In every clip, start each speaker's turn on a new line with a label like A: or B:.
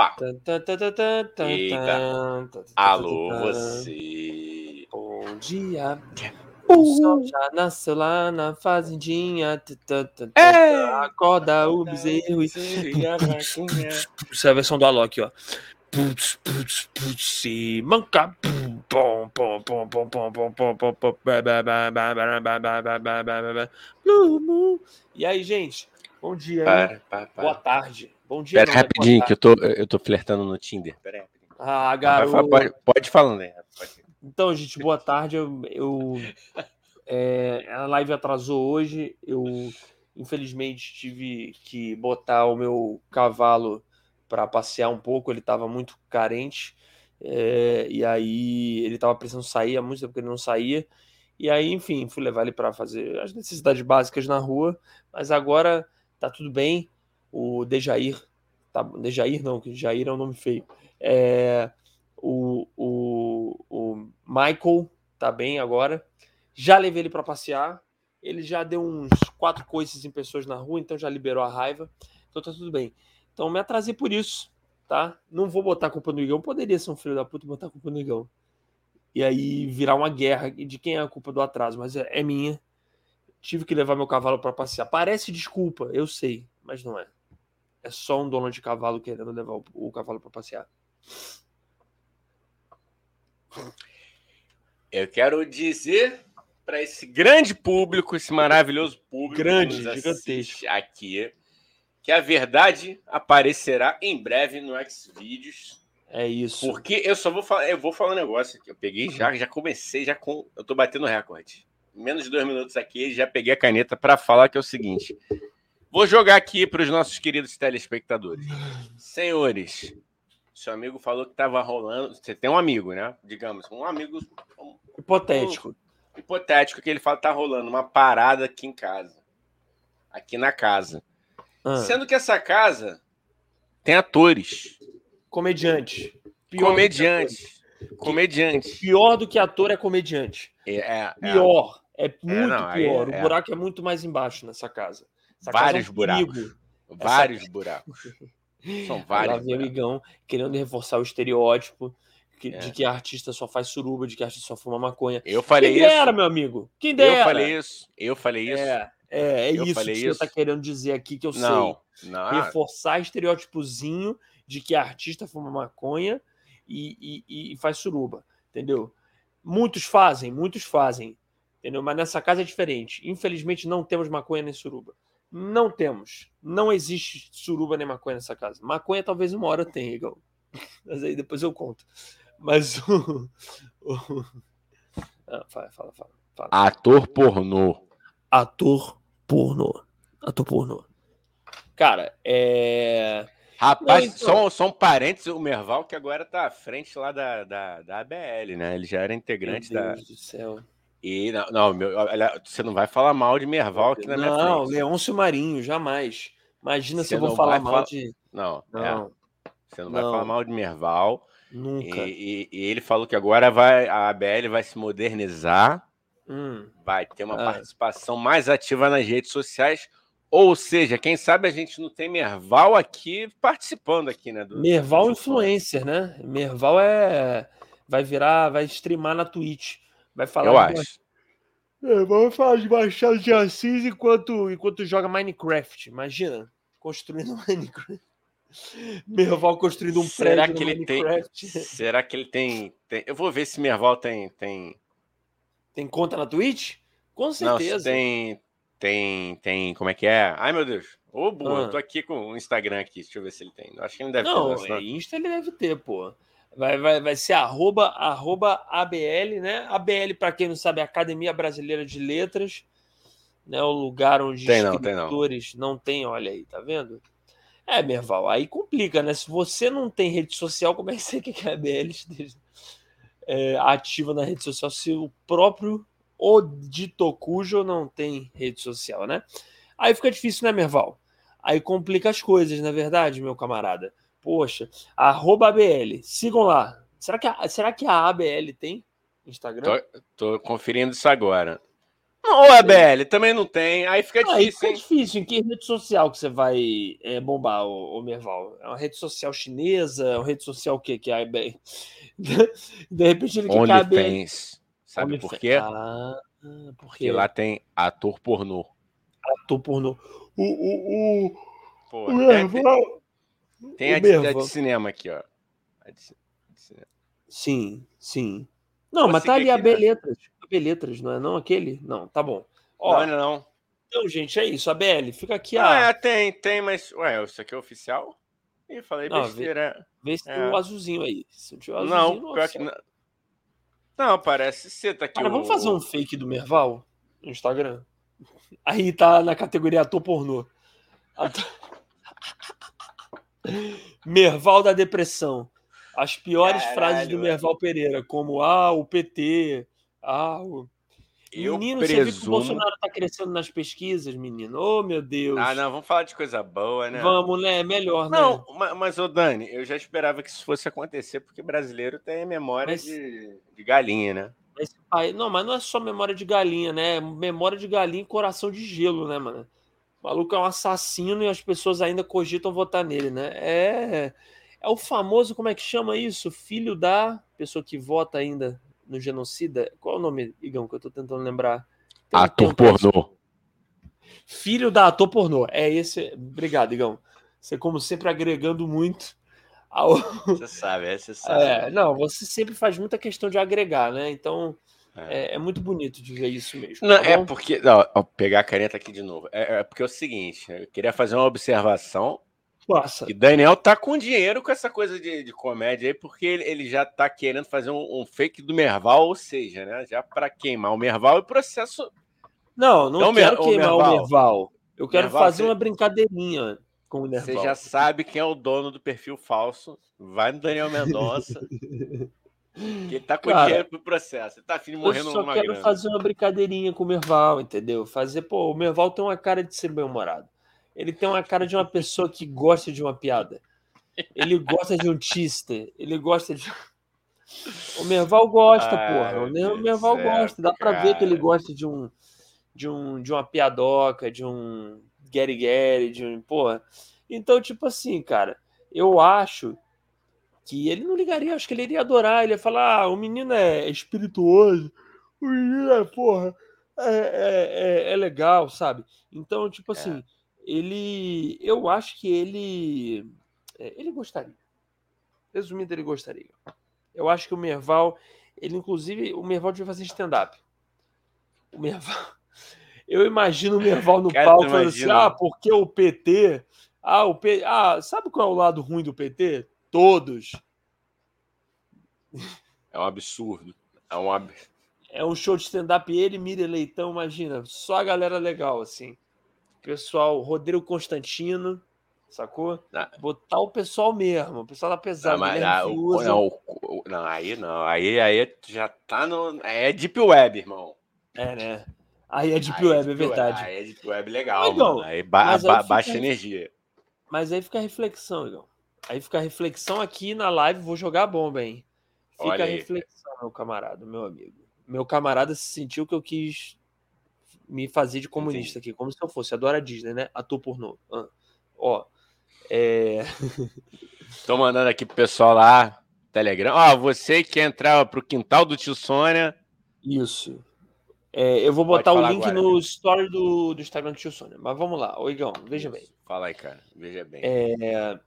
A: Opa! Eita. Alô, você.
B: Bom dia. O sol já nasceu lá na fazendinha. Acorda o bezerro. Isso é a versão do Alok, ó. Putz, putz, putz, se manca. Pom, pom, pom, pom, pom, pom, pom, pom, pom, E aí, gente? Bom dia.
A: Para, para, para.
B: Boa tarde. Bom dia.
A: Pera rapidinho, que eu tô, eu tô flertando no Tinder. Pera aí.
B: Ah, garoto.
A: Pode, pode ir falando aí. Pode.
B: Então, gente, boa tarde. Eu, eu é, a live atrasou hoje. Eu, infelizmente, tive que botar o meu cavalo para passear um pouco. Ele estava muito carente. É, e aí ele estava precisando sair há muito tempo que ele não saía. E aí, enfim, fui levar ele para fazer as necessidades básicas na rua. Mas agora tá tudo bem. O Dejair, tá, Dejair não, que Jair é um nome feio. É, o, o, o Michael tá bem agora. Já levei ele para passear. Ele já deu uns quatro coices em pessoas na rua, então já liberou a raiva. Então tá tudo bem. Então me atrasei por isso, tá? Não vou botar a culpa no Igão. Poderia ser um filho da puta botar a culpa no Igão. E aí virar uma guerra de quem é a culpa do atraso, mas é, é minha. Tive que levar meu cavalo para passear. Parece desculpa, eu sei, mas não é. É só um dono de cavalo querendo levar o, o cavalo para passear.
A: Eu quero dizer para esse grande público, esse maravilhoso público,
B: grande, gigantesco
A: aqui, que a verdade aparecerá em breve no Xvideos.
B: É isso.
A: Porque eu só vou falar, eu vou falar um negócio aqui. Eu peguei já, já comecei já com, eu tô batendo recorde. Menos de dois minutos aqui, já peguei a caneta para falar que é o seguinte. Vou jogar aqui para os nossos queridos telespectadores. Senhores, seu amigo falou que estava rolando. Você tem um amigo, né? Digamos, um amigo. Um,
B: hipotético.
A: Um, hipotético que ele fala que tá rolando uma parada aqui em casa. Aqui na casa. Ah. Sendo que essa casa tem atores.
B: Comediante.
A: Comediante. Comediante.
B: Pior do que ator é comediante.
A: É, é,
B: pior. É, é muito não, pior. o buraco é muito mais embaixo nessa casa.
A: Essa vários é um buracos. Vários Essa... buracos.
B: São vários. Lá vem amigão querendo reforçar o estereótipo que, é. de que artista só faz suruba, de que artista só fuma maconha.
A: Eu falei
B: Quem
A: isso.
B: dera, meu amigo? Quem dera?
A: Eu falei isso. Eu falei isso.
B: É, é, é isso que isso. você está querendo dizer aqui que eu
A: não,
B: sei.
A: Não.
B: Reforçar estereótipozinho de que artista fuma maconha e, e, e faz suruba. Entendeu? Muitos fazem, muitos fazem. Entendeu? Mas nessa casa é diferente. Infelizmente não temos maconha nem suruba. Não temos. Não existe suruba nem maconha nessa casa. Maconha talvez uma hora tenha, igual. Mas aí depois eu conto. Mas o. o... Ah, fala, fala, fala, fala.
A: Ator pornô.
B: Ator pornô. Ator pornô. Cara, é.
A: Rapaz, Não, então... só, só um parênteses, o Merval que agora tá à frente lá da, da, da ABL, né? Ele já era integrante
B: Meu
A: Deus
B: da. Do céu.
A: E não, não meu, olha, você não vai falar mal de Merval aqui na minha
B: não,
A: frente.
B: Leôncio Marinho, jamais. Imagina você se eu vou falar mal de.
A: Não, não. É. Você não, não, vai falar mal de Merval.
B: Nunca.
A: E, e, e, ele falou que agora vai, a ABL vai se modernizar,
B: hum.
A: vai ter uma ah. participação mais ativa nas redes sociais. Ou seja, quem sabe a gente não tem Merval aqui participando aqui, né?
B: Do, Merval do influencer, né? Merval é vai virar, vai streamar na Twitch. Vai falar
A: Eu acho.
B: É, vamos falar de Machado de Assis enquanto, enquanto joga Minecraft. Imagina, construindo Minecraft. Merval construindo um
A: será
B: prédio
A: que ele
B: Minecraft.
A: Tem, será que ele tem, tem, Eu vou ver se Merval tem. Tem,
B: tem conta na Twitch? Com certeza. Não,
A: tem. Tem. Tem. Como é que é? Ai, meu Deus. Ô, oh, boa, ah. eu tô aqui com o Instagram aqui. Deixa eu ver se ele tem. Acho que ele deve
B: não,
A: ter.
B: Não, é Insta ele deve ter, pô. Vai, vai, vai ser arroba, arroba ABL, né? ABL, para quem não sabe, é Academia Brasileira de Letras, né? O lugar onde
A: tem
B: escritores não. não tem, olha aí, tá vendo? É, Merval, aí complica, né? Se você não tem rede social, como é que você quer que a ABL esteja é, ativa na rede social se o próprio Oditocujo não tem rede social, né? Aí fica difícil, né, Merval? Aí complica as coisas, na é verdade, meu camarada. Poxa, arroba ABL. Sigam lá. Será que a, será que a ABL tem Instagram?
A: Tô, tô conferindo isso agora. Não, ô, Abel, também não tem. Aí fica
B: Ah, aí
A: difícil,
B: fica
A: hein?
B: difícil. Em que rede social que você vai é, bombar, o, o Merval? É uma rede social chinesa? É uma rede social o quê? Que é bem. De repente ele quer caber.
A: OnlyFans. Sabe por quê?
B: Ah, porque
A: Porque lá tem ator pornô.
B: ator pornô. O, o, o,
A: Pô,
B: o Merval.
A: Tem a, de, a de cinema aqui, ó. A de ci- de cinema.
B: Sim, sim. Não,
A: Você
B: mas tá ali a
A: que-
B: Beletras. A Beletras, não é não aquele? Não, tá bom. Ó,
A: Não, não, não.
B: então, gente, é isso. A BL, fica aqui
A: Ah,
B: a.
A: é, tem, tem, mas. Ué, isso aqui é oficial? Ih, falei
B: Não,
A: besteira.
B: Vê se tem
A: é.
B: o azulzinho aí. Se não tiver o azulzinho,
A: Não,
B: não,
A: pior que não. Não, parece ser. Tá aqui
B: Cara,
A: o-
B: vamos fazer um fake do Merval no Instagram? Aí tá na categoria ator pornô. Ator- Merval da depressão. As piores
A: Caralho,
B: frases do. Merval Pereira, como ah, o PT, ah, o...
A: Eu
B: menino, você viu que o
A: presumo.
B: Bolsonaro tá crescendo nas pesquisas, menino? Oh, meu Deus.
A: Ah, não, vamos falar de coisa boa, né?
B: Vamos, né? Melhor, né?
A: Não, ma- mas, ô Dani, eu já esperava que isso fosse acontecer, porque brasileiro tem memória
B: Mas-
A: de, de galinha, né?
B: Pai- Não, mas não é só memória de galinha, né? É Memória de galinha e coração de gelo, né, mano? O maluco é um assassino e as pessoas ainda cogitam votar nele, né? É, é o famoso, como é que chama isso? Filho da pessoa que vota ainda no genocida. Qual é o nome, Igão, que eu tô tentando lembrar? Tem
A: Ator pornô.
B: Filho da ator pornô. É esse. Obrigado, Igão. Você, como sempre, agregando muito ao,
A: Você sabe, é, você sabe.
B: É, não, você sempre faz muita questão de agregar, né? Então
A: É.
B: é, é muito bonito de ver isso mesmo.
A: Não,
B: tá
A: é porque. Não, ó, pegar a caneta aqui de novo. É, é porque é o seguinte, eu queria fazer uma observação.
B: Passa.
A: Que Daniel tá com dinheiro com essa coisa de, de comédia aí, porque ele, ele já tá querendo fazer um, um fake do Merval, ou seja, né? Já para queimar o Merval e processo.
B: Não, não
A: Não,
B: quero
A: ô,
B: queimar o
A: Merval.
B: Merval. Eu quero
A: Merval,
B: fazer
A: você-
B: uma brincadeirinha com o
A: Você
B: Merval.
A: já sabe quem é o dono do perfil falso. Vai no Daniel Mendonça. que ele tá com
B: Cara,
A: dinheiro pro processo. Ele tá afim de
B: Eu
A: morrer
B: só
A: numa
B: quero
A: grana.
B: fazer uma brincadeirinha com o Merval, entendeu? Fazer, pô, o Merval tem uma cara de ser bem-humorado. Ele tem uma cara de uma pessoa que gosta de uma piada. Ele gosta de um chiste. Ele gosta de. O Merval gosta,
A: Ai,
B: porra.
A: meu
B: O
A: Deus
B: Merval
A: céu,
B: gosta. Dá pra ver que ele
A: cara.
B: gosta de um, de um de uma piadoca, de um Gary Gary, de um. Porra. Então, tipo assim, cara, eu acho que ele não ligaria, acho que ele iria adorar. Ele ia falar: ah, o menino é espirituoso, o menino é, porra, é, é, é, é legal, sabe? Então, tipo assim, ele. Eu acho que ele. é, Ele gostaria. Resumindo, ele gostaria. Eu acho que o Merval. Ele, inclusive, o Merval devia fazer stand-up. O Merval. Eu imagino o Merval no
A: Cara,
B: palco falando assim: ah, porque o PT. Ah, o P... ah, sabe qual é o lado ruim do PT? Todos.
A: É um absurdo. É um ab...
B: É um show de stand-up, ele, Miriam Leitão, imagina, só a galera legal, assim. Pessoal, Rodrigo Constantino, sacou?
A: Ah.
B: Botar o pessoal mesmo, o pessoal da pesada,
A: Não, mas,
B: Guilherme
A: ah, o-
B: Fiuza.
A: não, o- não, aí não. Aí, aí já tá no. É Deep Web, irmão.
B: É, né? Aí é Deep
A: Aí
B: Web, é verdade.
A: Aí é Deep Web legal, mano. Aí, ba-
B: aí
A: ba-
B: fica-
A: baixa energia.
B: Mas aí fica a reflexão, Igor. Aí fica a reflexão aqui na live, vou jogar a bomba, hein? Fica
A: Olha
B: a
A: aí.
B: reflexão, meu camarada, meu amigo. Meu camarada se sentiu que eu quis me fazer de comunista aqui, como se eu fosse. Adoro a Disney, né? Ator pornô. Ah. Ó, é...
A: Tô mandando aqui pro pessoal lá, Telegram. Ó, você que entrar pro quintal do tio Sônia.
B: Isso. É, eu vou botar o link
A: agora,
B: no story do, do Instagram do Tio Sônia. Mas vamos lá, ô Igão, veja bem.
A: Fala aí, cara. Veja bem.
B: É,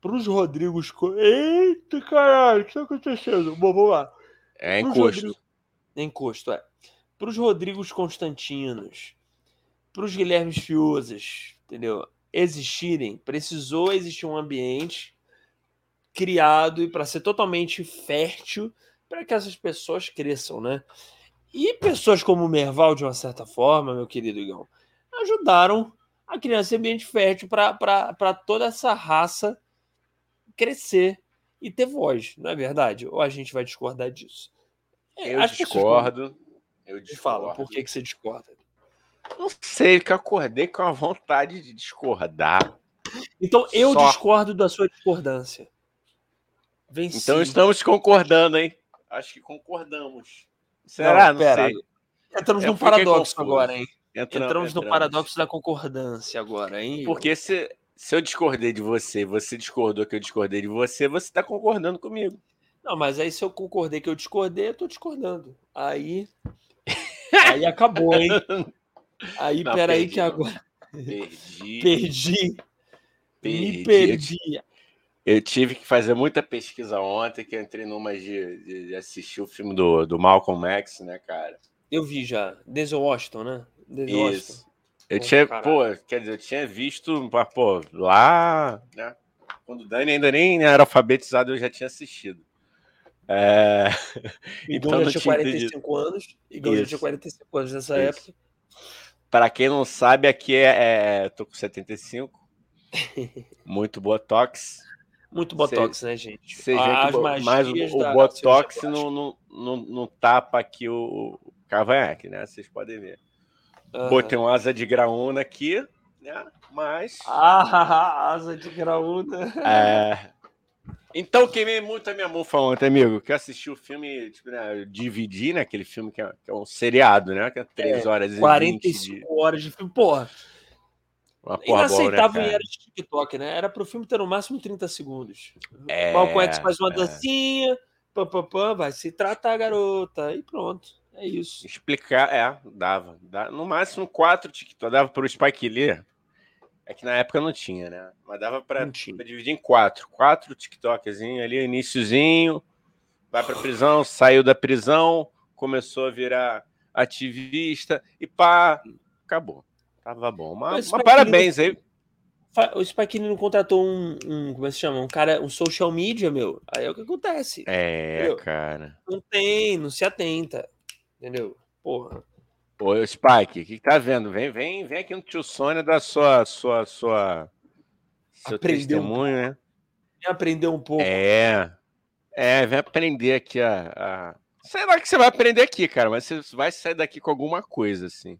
B: pros Rodrigos. Eita, caralho, o que tá acontecendo? Bom, vamos lá.
A: É encosto.
B: Rodrigo- Encosto, é. Pros Rodrigos Constantinos, pros Guilhermes Fiusas, entendeu? Existirem, precisou existir um ambiente criado e para ser totalmente fértil para que essas pessoas cresçam, né? E pessoas como o Merval, de uma certa forma, meu querido Igão, ajudaram a criar esse ambiente fértil para toda essa raça crescer e ter voz, não é verdade? Ou a gente vai discordar disso? É,
A: Eu
B: pessoas
A: discordo. Eu discordo.
B: fala, por que, que você discorda?
A: Não sei, que eu acordei com a vontade de discordar.
B: Então eu
A: Só.
B: discordo da sua discordância. Venci.
A: Então estamos concordando, hein? Acho que concordamos. Será? Não,
B: pera.
A: sei.
B: Entramos
A: Eu
B: num paradoxo
A: confuso.
B: agora, hein?
A: Entra-
B: Entramos no
A: entramos.
B: paradoxo da concordância agora, hein?
A: Porque se, se eu discordei de você, você discordou que eu discordei de você, você tá concordando comigo.
B: Não, mas aí se eu concordei que eu discordei, eu tô discordando. Aí. Aí acabou, hein? Aí,
A: Não,
B: peraí,
A: perdi,
B: que agora.
A: Perdi.
B: Perdi.
A: perdi.
B: Me perdi.
A: Eu tive que fazer muita pesquisa ontem, que eu entrei numa de, de- assistir o filme do, do Malcolm X, né, cara?
B: Eu vi já. Denzel Washington, né? Denzel Washington.
A: Eu tinha,
B: caralho.
A: pô, quer dizer, eu tinha visto, mas, pô, lá, né? Quando o Dani ainda nem era alfabetizado, eu já tinha assistido. É...
B: Igão
A: Então
B: já tinha
A: tinha
B: 45 anos. Igão já tinha 45 anos nessa
A: Isso.
B: época.
A: Para quem não sabe, aqui é, é tô com 75. Muito botox.
B: Muito botox, né, gente?
A: Bo-
B: magias
A: mas o, o botox não, não, não, não tapa aqui o, o cavanhaque, né? Vocês podem ver.
B: Plástica.
A: Botei um asa de graúna aqui, né? Mas.
B: Ah, asa de graúna.
A: É... Então queimei muito a minha mufa ontem, amigo. Que eu assisti o filme, tipo, né, eu dividi, né? Aquele filme que é, que é um seriado, né? Que é 3 horas e 20
B: 45
A: de
B: horas de filme. Porra,
A: uma porra boa, né,
B: inaceitável em
A: cara?
B: era de TikTok, né? Era pro filme ter no máximo 30 segundos.
A: É,
B: Malcolm X faz uma
A: é.
B: dancinha, pam, pam, pam, vai se tratar, garota. E pronto. É isso.
A: Explicar, é, dava. Dá- no máximo quatro TikTok. Dava pro Spike Lee. É que na época não tinha, né? Mas dava pra dividir em quatro. Quatro TikTokzinho ali, iniciozinho. Vai pra prisão, saiu da prisão, começou a virar ativista e pá, acabou. Tava bom. Mas,
B: Mas
A: parabéns aí.
B: O Spike Lee não contratou um, um. Como é que se chama? Um cara, um social media, meu. Aí é o que acontece.
A: É, cara.
B: Não tem, não se atenta. Entendeu? Porra.
A: Ô, Spike, o que, que tá vendo? Vem, vem, vem aqui no tio Sônia da sua, sua, sua, seu
B: Aprendeu um
A: testemunho, né?
B: Quer aprender um pouco.
A: É. É, vem aprender aqui a, a. Sei lá que você vai aprender aqui, cara, mas você vai sair daqui com alguma coisa, assim.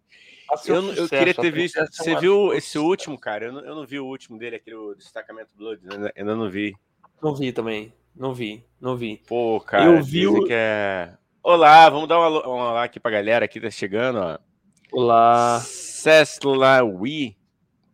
A: Eu, não- eu
B: sucesso,
A: queria ter visto.
B: sucesso é
A: Você viu esse último, cara? Eu não, eu não vi o último dele, aquele Destacamento Blood, ainda, ainda não vi.
B: Não vi também. Não vi, não vi.
A: Pô, cara,
B: Eu vi o-
A: que é. Olá, vamos dar um alô, um olá aqui pra galera que tá chegando, ó.
B: Olá.
A: Ceslawi.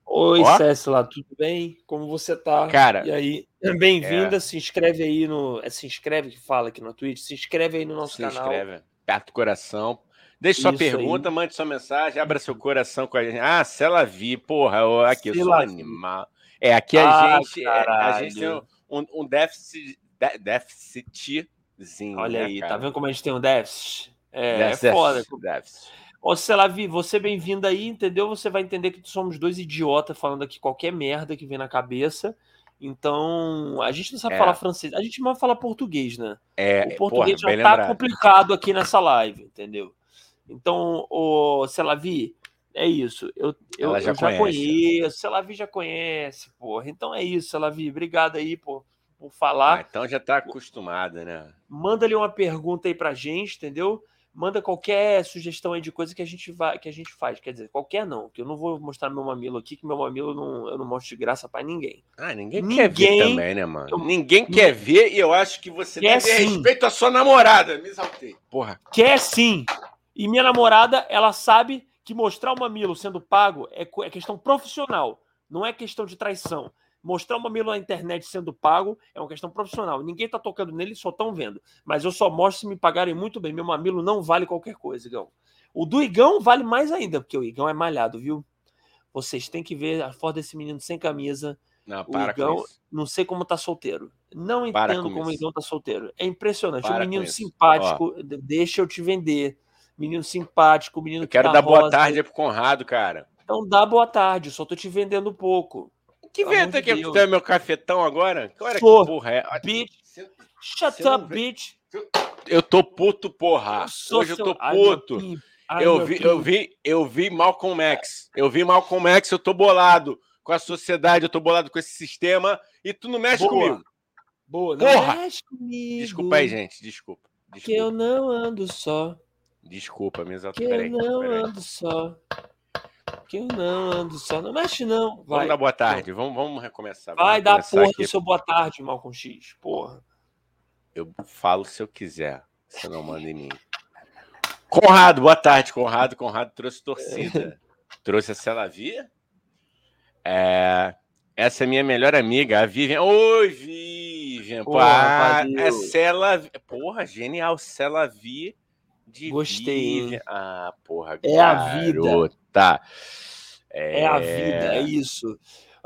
B: Oi,
A: Ó.
B: Tudo bem? Como você tá?
A: Cara,
B: E aí, bem-vinda. Se inscreve aí no. É, se inscreve que fala aqui no Twitch. Se inscreve aí no nosso
A: se
B: canal.
A: inscreve, aperta o coração. Deixe sua pergunta, mande sua mensagem, abra seu coração com a gente. Ah, se ela vi, porra, eu- aqui, eu
B: Se
A: sou um animal. É, aqui a
B: Ah,
A: gente, é, a gente tem um, um déficit, dé-
B: Olha
A: né,
B: aí,
A: cara?
B: tá vendo como a gente tem um déficit? É,
A: Déficit,
B: é foda.
A: déficit.
B: Ô, Celavi, você bem-vindo aí, entendeu? Você vai entender que somos dois idiotas falando aqui qualquer merda que vem na cabeça. Então, a gente não sabe
A: É.
B: falar francês. A gente mal fala português, né?
A: É,
B: o português
A: porra,
B: já tá
A: lembrado.
B: complicado aqui nessa live, entendeu? Então, o Celavi, é isso. Eu, eu,
A: Ela
B: eu
A: já
B: já,
A: conhece.
B: conheço, Celavi já conhece, porra. Então é isso, Celavi. Obrigado aí por, por
A: Ah,
B: falar.
A: então já tá acostumada, né?
B: Manda ali uma pergunta aí pra gente, entendeu? Manda qualquer sugestão aí de coisa que a gente vai, que a gente faz. Quer dizer, qualquer não, que eu não vou mostrar meu mamilo aqui, que meu mamilo não, eu não mostro de graça pra ninguém.
A: Ah, ninguém, quer ver
B: Ninguém-
A: também, né, mano?
B: eu-
A: Ninguém quer ver e eu acho que você
B: Quer
A: deve ter
B: sim.
A: respeito à sua namorada. Me exaltei. Porra.
B: Quer sim. E minha namorada, ela sabe que mostrar o mamilo sendo pago é, é questão profissional, não é questão de traição. Mostrar o mamilo na internet sendo pago é uma questão profissional. Ninguém tá tocando nele, só estão vendo. Mas eu só mostro se me pagarem muito bem. Meu mamilo não vale qualquer coisa, Igão. O do Igão vale mais ainda, porque o Igão é malhado, viu? Vocês têm que ver a foto desse menino sem camisa.
A: Não,
B: O
A: para
B: Igão-
A: com isso.
B: Não sei como tá solteiro. Não
A: Para
B: entendo
A: com
B: como o. Igão tá solteiro. É impressionante.
A: Para
B: um menino simpático, de- deixa eu te vender. Menino simpático, menino
A: Eu quero
B: que
A: dar
B: dá
A: boa
B: rosa.
A: tarde aí pro Conrado, cara.
B: Então dá boa tarde, só tô te vendendo pouco.
A: Que vento que tu é meu cafetão agora? Que hora que porra é?
B: Bitch.
A: Você-
B: Shut up, bitch.
A: Eu tô puto, porra.
B: Eu sou
A: Hoje eu tô puto.
B: Ai,
A: Eu vi, eu vi, eu vi Malcolm X. Eu vi Malcolm X, eu tô bolado com a sociedade, eu tô bolado com esse sistema e tu não mexe
B: Boa.
A: comigo.
B: Boa, não
A: Porra!
B: mexe comigo,
A: Desculpa aí, gente. Desculpa.
B: Que eu
A: Desculpa,
B: não ando só.
A: desculpa me exalta.
B: Que eu não
A: peraí.
B: ando só. Que eu não ando só. Não mexe, não.
A: Vamos
B: Vai,
A: dar boa tarde. Vamos, vamos recomeçar. vamos
B: vai dar
A: recomeçar
B: porra
A: aqui.
B: do seu boa tarde, Malcolm X. Porra.
A: Eu falo se eu quiser. Você não manda em mim. Conrado, boa tarde, Conrado. Conrado trouxe torcida. trouxe a Celavia. É, essa é minha melhor amiga, a Vivian. Oi, Vivian. Porra, Pô, é Cela... Porra, genial. Celavi de
B: Gostei.
A: Vivian. Ah, porra,
B: É garota. a vida.
A: É...
B: é a vida, é isso.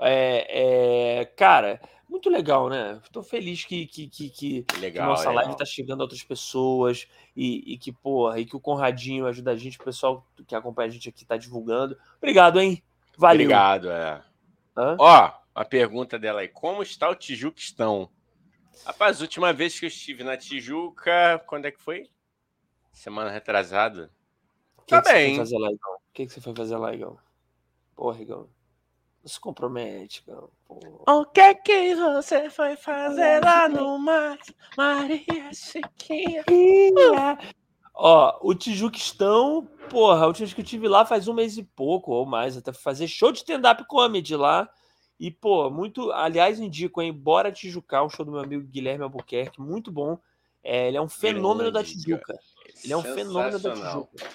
B: É, é, cara, muito legal, né? Estou feliz que, que, que, que,
A: legal,
B: que nossa
A: legal.
B: live está chegando a outras pessoas e, e, que, porra, e que o Conradinho ajuda a gente, o pessoal que acompanha a gente aqui está divulgando. Obrigado, hein? Valeu.
A: Obrigado, é. Hã? Ó, a pergunta dela aí: como está o Tijuquistão? Rapaz, a última vez que eu estive na Tijuca, quando é que foi? Semana retrasada.
B: Que tá que bem. O que, que você foi fazer lá, Igão? Porra, Igão. Não se compromete, Igão.
A: O que que você foi fazer lá no mar? Maria Chiquinha.
B: Ó, o Tijuquistão, porra, a última vez que eu tive lá faz um mês e pouco ou mais, até fazer show de stand-up comedy lá. E, pô, muito. Aliás, indico, hein? Bora Tijucar, um show do meu amigo Guilherme Albuquerque, muito bom. É, ele é um fenômeno da Tijuca. Ele é um fenômeno da Tijuca.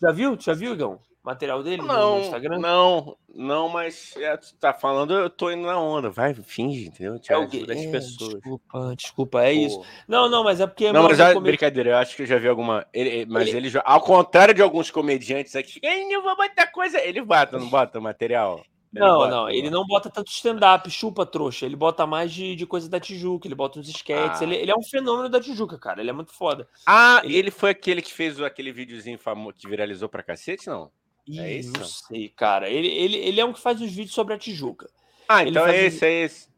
B: Já viu? Já viu, Igão? Material dele
A: não,
B: no Instagram?
A: Não, não, mas é, tu tá falando, eu tô indo na onda. Vai, finge, entendeu? Te
B: é é,
A: pessoas.
B: Desculpa, desculpa, é Pô. isso. Não, não, mas é porque.
A: Não, mas é brincadeira, eu acho que eu já vi alguma. Ele, mas ele... ele, ao contrário de alguns comediantes aqui, eu vou botar coisa. Ele bota, não bota material.
B: Ele não, bota, não, ele não bota tanto stand-up, chupa trouxa. Ele bota mais de, de coisa da Tijuca, ele bota uns sketches. Ah. Ele, ele, é um fenômeno da Tijuca, cara. Ele é muito foda.
A: Ah, ele, ele foi aquele que fez aquele videozinho famoso que viralizou pra cacete, não?
B: Ih, é isso? Não sei, cara. Ele, ele, ele é um que faz os vídeos sobre a Tijuca.
A: Ah, então é esse, é esse.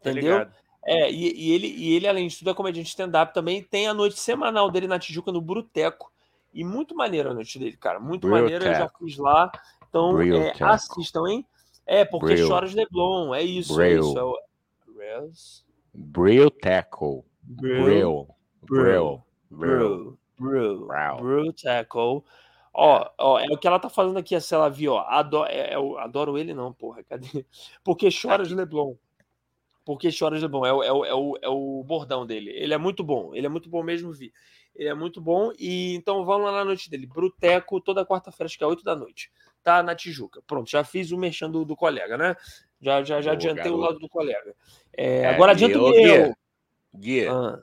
B: Entendeu? É, e, e, ele, e ele, além de tudo, é comediante stand-up também. Tem a noite semanal dele na Tijuca, no Bruteco. E muito maneiro a noite dele, cara. Muito maneiro. Eu já fui lá. Então, é, assistam, hein? É, porque Brill. Choras Leblon. É isso.
A: Brill.
B: É isso. É o...
A: Brill Tackle. Brill.
B: Brill. Brill. Brill. Brill Tackle. Ó, ó, é o que ela tá falando aqui, a Cela viu, ó. Adoro, é, é, adoro ele, não, porra. Cadê? Porque choras Leblon. Porque choras Leblon. É, o, é, é, o, é o bordão dele. Ele é muito bom. Ele é muito bom mesmo, vi. Ele é muito bom. E então vamos lá na noite dele. Bruteco, toda quarta-feira, acho que é 8 da noite. Tá na Tijuca. Pronto, já fiz o merchan do, do colega, né? Já, já, já Boa, adiantei garoto. o lado do colega. É, é, agora adianta o meu.
A: Gui, ah.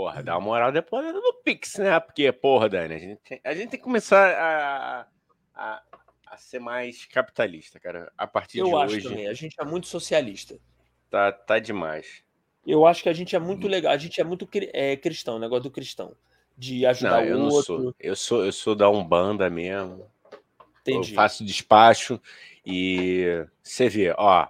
A: Porra, dá uma moral depois no Pix, né? Porque, porra, Dani, a gente tem, a gente tem que começar a, a, a ser mais capitalista, cara. A partir
B: Eu
A: de
B: acho
A: hoje.
B: também. A gente é muito socialista.
A: Tá, tá demais.
B: Eu acho que a gente é muito legal. A gente é muito é, cristão, o negócio do cristão. De ajudar
A: não,
B: o outro.
A: Sou. Eu sou, eu sou da Umbanda mesmo.
B: Entendi.
A: Eu faço despacho e você vê, ó.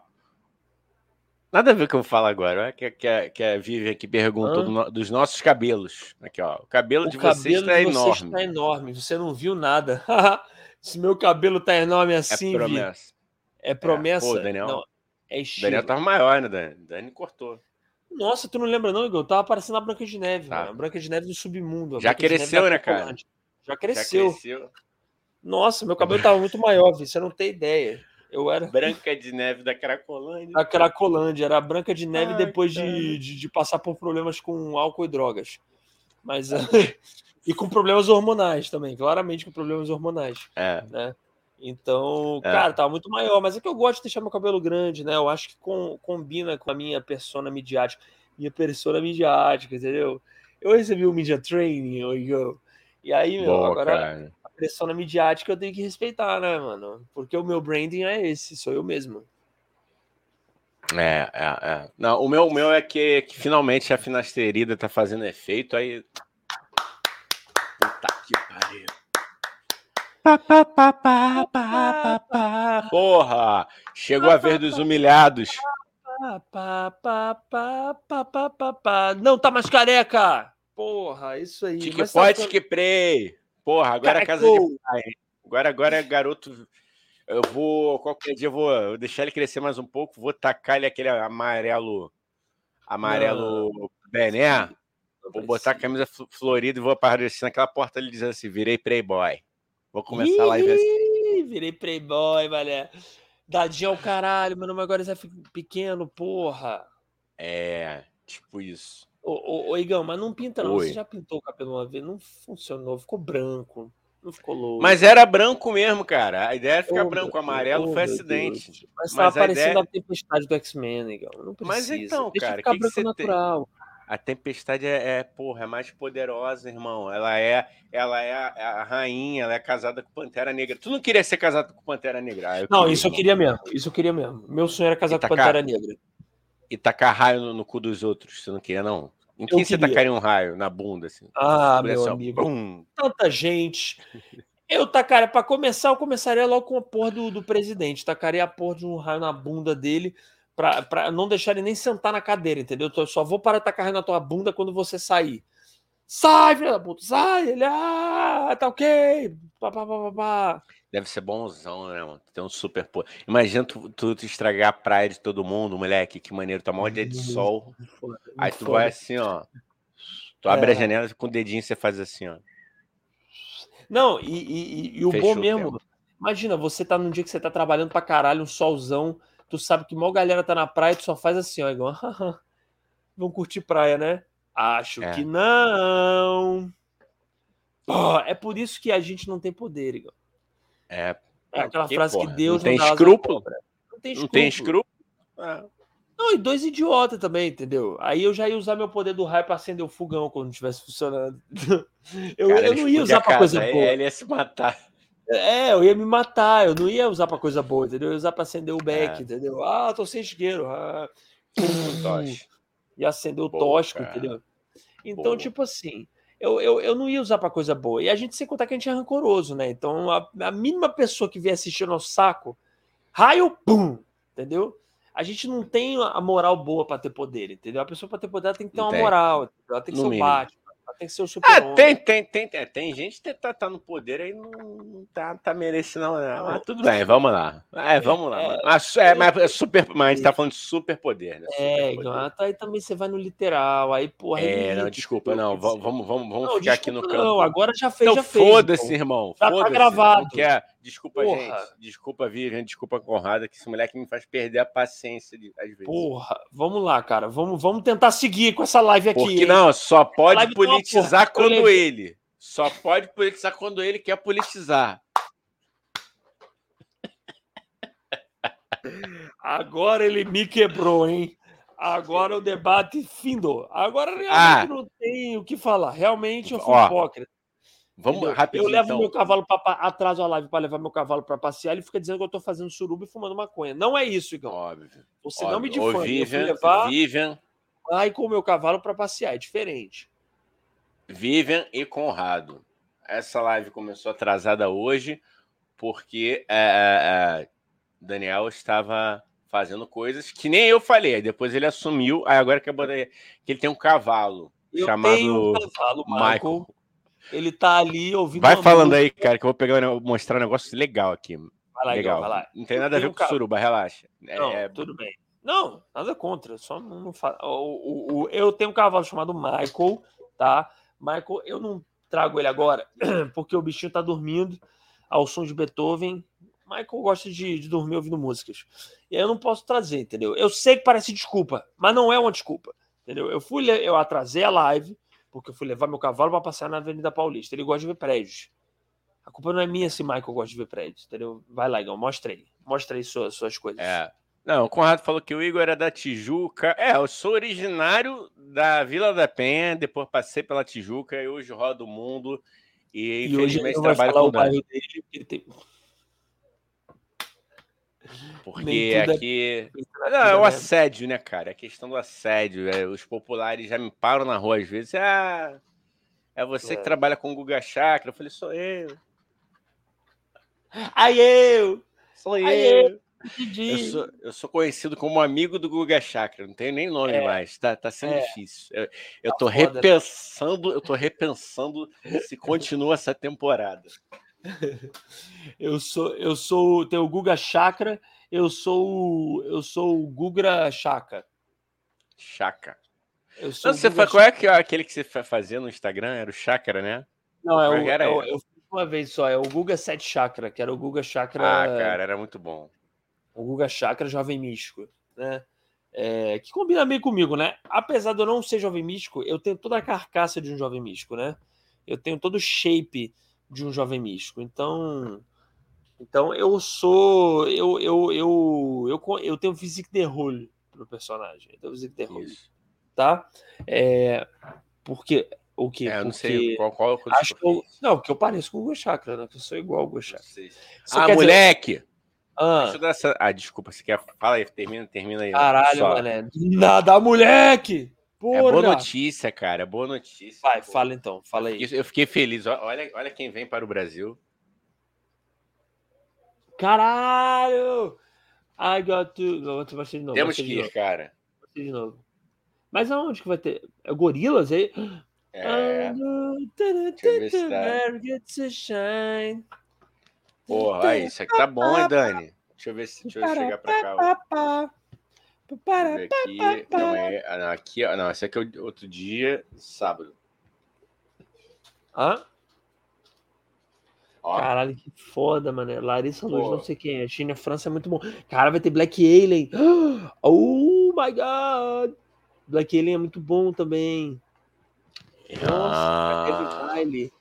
A: Nada a ver com o que eu falar agora, que, que, que a Vivian aqui perguntou do, dos nossos cabelos. Aqui, ó. O cabelo
B: o
A: de
B: cabelo
A: vocês está enorme.
B: Está enorme, você não viu nada. Se meu cabelo tá enorme assim,
A: é promessa.
B: Vi, é promessa.
A: É, pô, Daniel,
B: não, é estilo.
A: Daniel tava maior, né, Dani? Dani cortou.
B: Nossa, tu não lembra não, Igor? Tava parecendo a Branca de Neve, tá. a Branca de Neve do submundo.
A: Já cresceu, né, cara?
B: Já cresceu.
A: Já cresceu.
B: Nossa, meu cabelo tava muito maior, você não tem ideia. Eu era.
A: Branca de Neve da Cracolândia.
B: Da Cracolândia, era a Branca de Neve Ai, depois de, de, de, passar por problemas com álcool e drogas. Mas. e com problemas hormonais também, claramente com problemas hormonais.
A: É.
B: Né? Então, é. cara, tava muito maior, mas é que eu gosto de deixar meu cabelo grande, né? Eu acho que com, combina com a minha persona midiática. Minha persona midiática, entendeu? Eu recebi o Media Training, eu, e aí, meu,
A: Boa,
B: agora.
A: Cara
B: pressão midiática eu tenho que respeitar, né, mano? Porque o meu branding é esse, sou eu mesmo.
A: É, é, é. Não, o meu, o meu é que, que finalmente a finasterida tá fazendo efeito, aí. Puta que pariu. Pa, pa, pa, pa, pa, pa, Porra! Chegou a vez dos humilhados.
B: Pa, pa, pa, pa, pa, pa, pa. Não tá mais careca! Porra, isso aí.
A: Que pode que prei. Porra, agora é casa de pai. Agora, agora é garoto. Eu vou, qualquer dia, eu vou deixar ele crescer mais um pouco, vou tacar ele aquele amarelo. Amarelo não, Bené. Vou botar a camisa florida e vou aparecer naquela porta ali dizendo assim: virei Playboy. Vou começar a live assim.
B: Virei Playboy, mané. Dadinho ao caralho, meu nome agora é pequeno, porra.
A: É, tipo isso.
B: Ô, ô, Igão, mas não pinta não. Oi. Você já pintou o cabelo uma vez? Não funcionou, ficou branco. Não ficou louco.
A: Mas era branco mesmo, cara. A ideia era ficar oh, branco, amarelo oh, foi acidente.
B: Deus. Mas, tava parecendo ideia... a tempestade do X-Men, Igão. Não precisa.
A: Mas então,
B: Deixa
A: cara,
B: ficar
A: que
B: branco
A: que
B: natural.
A: Tem? A tempestade é, é, porra, é mais poderosa, irmão. Ela é, ela é a, é a, rainha, ela é casada com Pantera Negra. Tu não queria ser casado com Pantera Negra?
B: Ah, não, queria, isso irmão. eu queria mesmo. Isso eu queria mesmo. Meu sonho era casar com Pantera Negra.
A: E tacar raio no, no, cu dos outros, você não queria, não? Em quem você tacaria um raio? Na bunda, assim?
B: Ah, meu assim, amigo. Bum. Tanta gente. Eu tacaria, para começar, eu começaria logo com a porra do, do presidente. Tacaria a porra de um raio na bunda dele para não deixar ele nem sentar na cadeira, entendeu? Eu só vou parar de tacar na tua bunda quando você sair. Sai, filho da puta, sai! Ele, ah, tá ok. Pá, pá, pá, pá,
A: Deve ser bonzão, né, mano? Tem um super. Imagina tu, tu, tu, estragar a praia de todo mundo, moleque. Que maneiro. Tá maior dia de sol. Aí tu vai assim, ó. Tu abre é. a janela com o dedinho você faz assim, ó.
B: Não, e, e, e o Fechou bom mesmo. Imagina, você tá num dia que você tá trabalhando pra caralho, um solzão tu sabe que mal galera tá na praia, tu só faz assim, ó, igual, vão curtir praia, né? Acho é. que não. Pô, é por isso que a gente não tem poder, igual.
A: É.
B: É aquela frase porra, que Deus
A: não, não tem escrúpulo.
B: Não tem escrúpulo.
A: Não tem escrúpulo. É.
B: Não, e dois idiotas também, entendeu? Aí eu já ia usar meu poder do raio para acender o fogão quando estivesse funcionando. eu, Cara, eu não ia usar pra coisa boa.
A: Ele ia se matar.
B: É, eu ia me matar, eu não ia usar para coisa boa, entendeu? Eu ia usar para acender o beck, é. entendeu? Ah, tô sem isqueiro. Ah, e acender o tóxico, entendeu? Então, tipo assim, eu, eu, eu não ia usar para coisa boa. E a gente sem contar que a gente é rancoroso, né? Então, a, a mínima pessoa que vier assistir nosso saco, raio, pum, entendeu? A gente não tem a moral boa para ter poder, entendeu? A pessoa para ter poder ela tem que ter uma moral, ela tem que no ser o Batman tem que ser o super
A: ah, tem, tem, tem, tem, tem gente que tá, tá no poder aí não, não tá, tá merecendo, não. Né? Mas tudo bem, vamos lá. É, vamos lá. É, mas, é, mas é super, mas a gente tá falando de super poder, né?
B: é, poder. aí também você vai no literal, aí, porra.
A: É, não, desculpa, não. Vamos, vamos, vamos, vamos ficar aqui no campo. Não,
B: agora já fez,
A: então,
B: já fez.
A: Foda-se, irmão.
B: Já
A: foda
B: tá gravado. Não
A: quer. Desculpa, Porra. gente. Desculpa, Vivian. Desculpa, Conrada, que esse moleque me faz perder a paciência de, às vezes.
B: Porra, vamos lá, cara. Vamos, vamos tentar seguir com essa live aqui.
A: Porque hein? não, só pode tá politizar quando ele. Só pode politizar quando ele quer politizar.
B: Agora ele me quebrou, hein? Agora o debate findou. Agora realmente ah. não tem o que falar. Realmente eu fui Ó, hipócrita.
A: Vamos Entendeu? rapidinho.
B: Eu levo então. meu cavalo para atraso a live para levar meu cavalo para passear. Ele fica dizendo que eu estou fazendo suruba e fumando maconha. Não é isso, Igor.
A: Óbvio.
B: Você
A: óbvio.
B: não me difame.
A: Vivian, eu levar Vivian.
B: Aí com o meu cavalo para passear. É diferente.
A: Vivian e Conrado. Essa live começou atrasada hoje porque é, é, é Daniel estava fazendo coisas que nem eu falei. Depois ele assumiu. Aí agora que, que ele tem um cavalo
B: eu
A: chamado
B: um cavalo, Michael. Michael ele tá ali ouvindo.
A: Vai falando aí, cara, que eu vou pegar, mostrar um negócio legal aqui.
B: Vai lá, legal. vai lá.
A: Não tem nada a ver com suruba, relaxa.
B: É, não, é... tudo bem. Não, nada contra. Só não, não o, o, o, eu tenho um cavalo chamado Michael, tá? Michael, eu não trago ele agora porque o bichinho tá dormindo ao som de Beethoven. Michael gosta de, de dormir ouvindo músicas. E aí eu não posso trazer, entendeu? Eu sei que parece desculpa, mas não é uma desculpa, entendeu? Eu fui, eu atrasei a live porque eu fui levar meu cavalo para passear na Avenida Paulista. Ele gosta de ver prédios. A culpa não é minha se Michael gosta de ver prédios, entendeu? Vai lá, Igor, mostra aí. Mostra aí suas, suas coisas.
A: É. Não, o Conrado falou que o Igor era da Tijuca. É, eu sou originário da Vila da Penha, depois passei pela Tijuca e hoje rodo o mundo. E, e hoje trabalho com o bairro dele, porque tem... Porque é aqui. É... Não, é o assédio, né, cara? É a questão do assédio. É, os populares já me param na rua às vezes. Ah, é você é. que trabalha com o Guga Chakra. Eu falei, sou eu.
B: Aí eu!
A: Sou eu! eu. Eu sou, eu sou conhecido como amigo do Guga Chakra, não tenho nem nome é, mais, tá, tá sendo é, difícil. Eu, eu tá tô foda, né? repensando, eu tô repensando se continua essa temporada.
B: Eu sou, eu sou, tem o Guga Chakra, eu sou, eu sou o Gugra Chaka.
A: Chaka. Eu sou Não, você foi, qual é que, aquele que você fazia no Instagram? Era o Chakra, né?
B: Não, é o, era eu, eu, fiz uma vez só, é o Guga 7 Chakra, que era o Guga Chakra.
A: Ah, cara, era muito bom.
B: O Guga Chakra Jovem Místico, né? é, que combina bem comigo, né? Apesar de eu não ser jovem místico, eu tenho toda a carcaça de um jovem místico, né? Eu tenho todo o shape de um jovem místico. Então, então eu sou. Eu, eu, eu, eu, eu tenho physique de role pro personagem. Eu tenho physique de role. Tá? É, porque. O que?
A: É, eu não sei qual, qual é
B: acho que eu, Não, porque eu pareço com o Gochakra, né? Que eu sou igual ao Gochakra.
A: Ah, moleque!
B: Dizer... Ah.
A: Essa... ah, desculpa, você quer. Fala aí, termina, termina aí.
B: Caralho, mané. Nada, moleque! Porra.
A: É boa notícia, cara. É boa notícia.
B: Vai, pô. fala então, fala aí.
A: Eu fiquei feliz. Olha, olha quem vem para o Brasil.
B: Caralho! I got to. Vou te de novo.
A: Temos que ir, cara.
B: de novo. Mas aonde que vai ter? É Gorilas aí?
A: É. Porra, aí, isso aqui tá bom, hein, Dani? Deixa eu ver se deixa eu chegar pra cá. Aqui, não é, não, aqui, não, esse aqui é outro dia, sábado.
B: Hã? Ó. Caralho, que foda, mano. Larissa Luz, não sei quem é. China, França é muito bom. Cara, vai ter Black Alien. Oh my god! Black Alien é muito bom também. Nossa, ah. baile.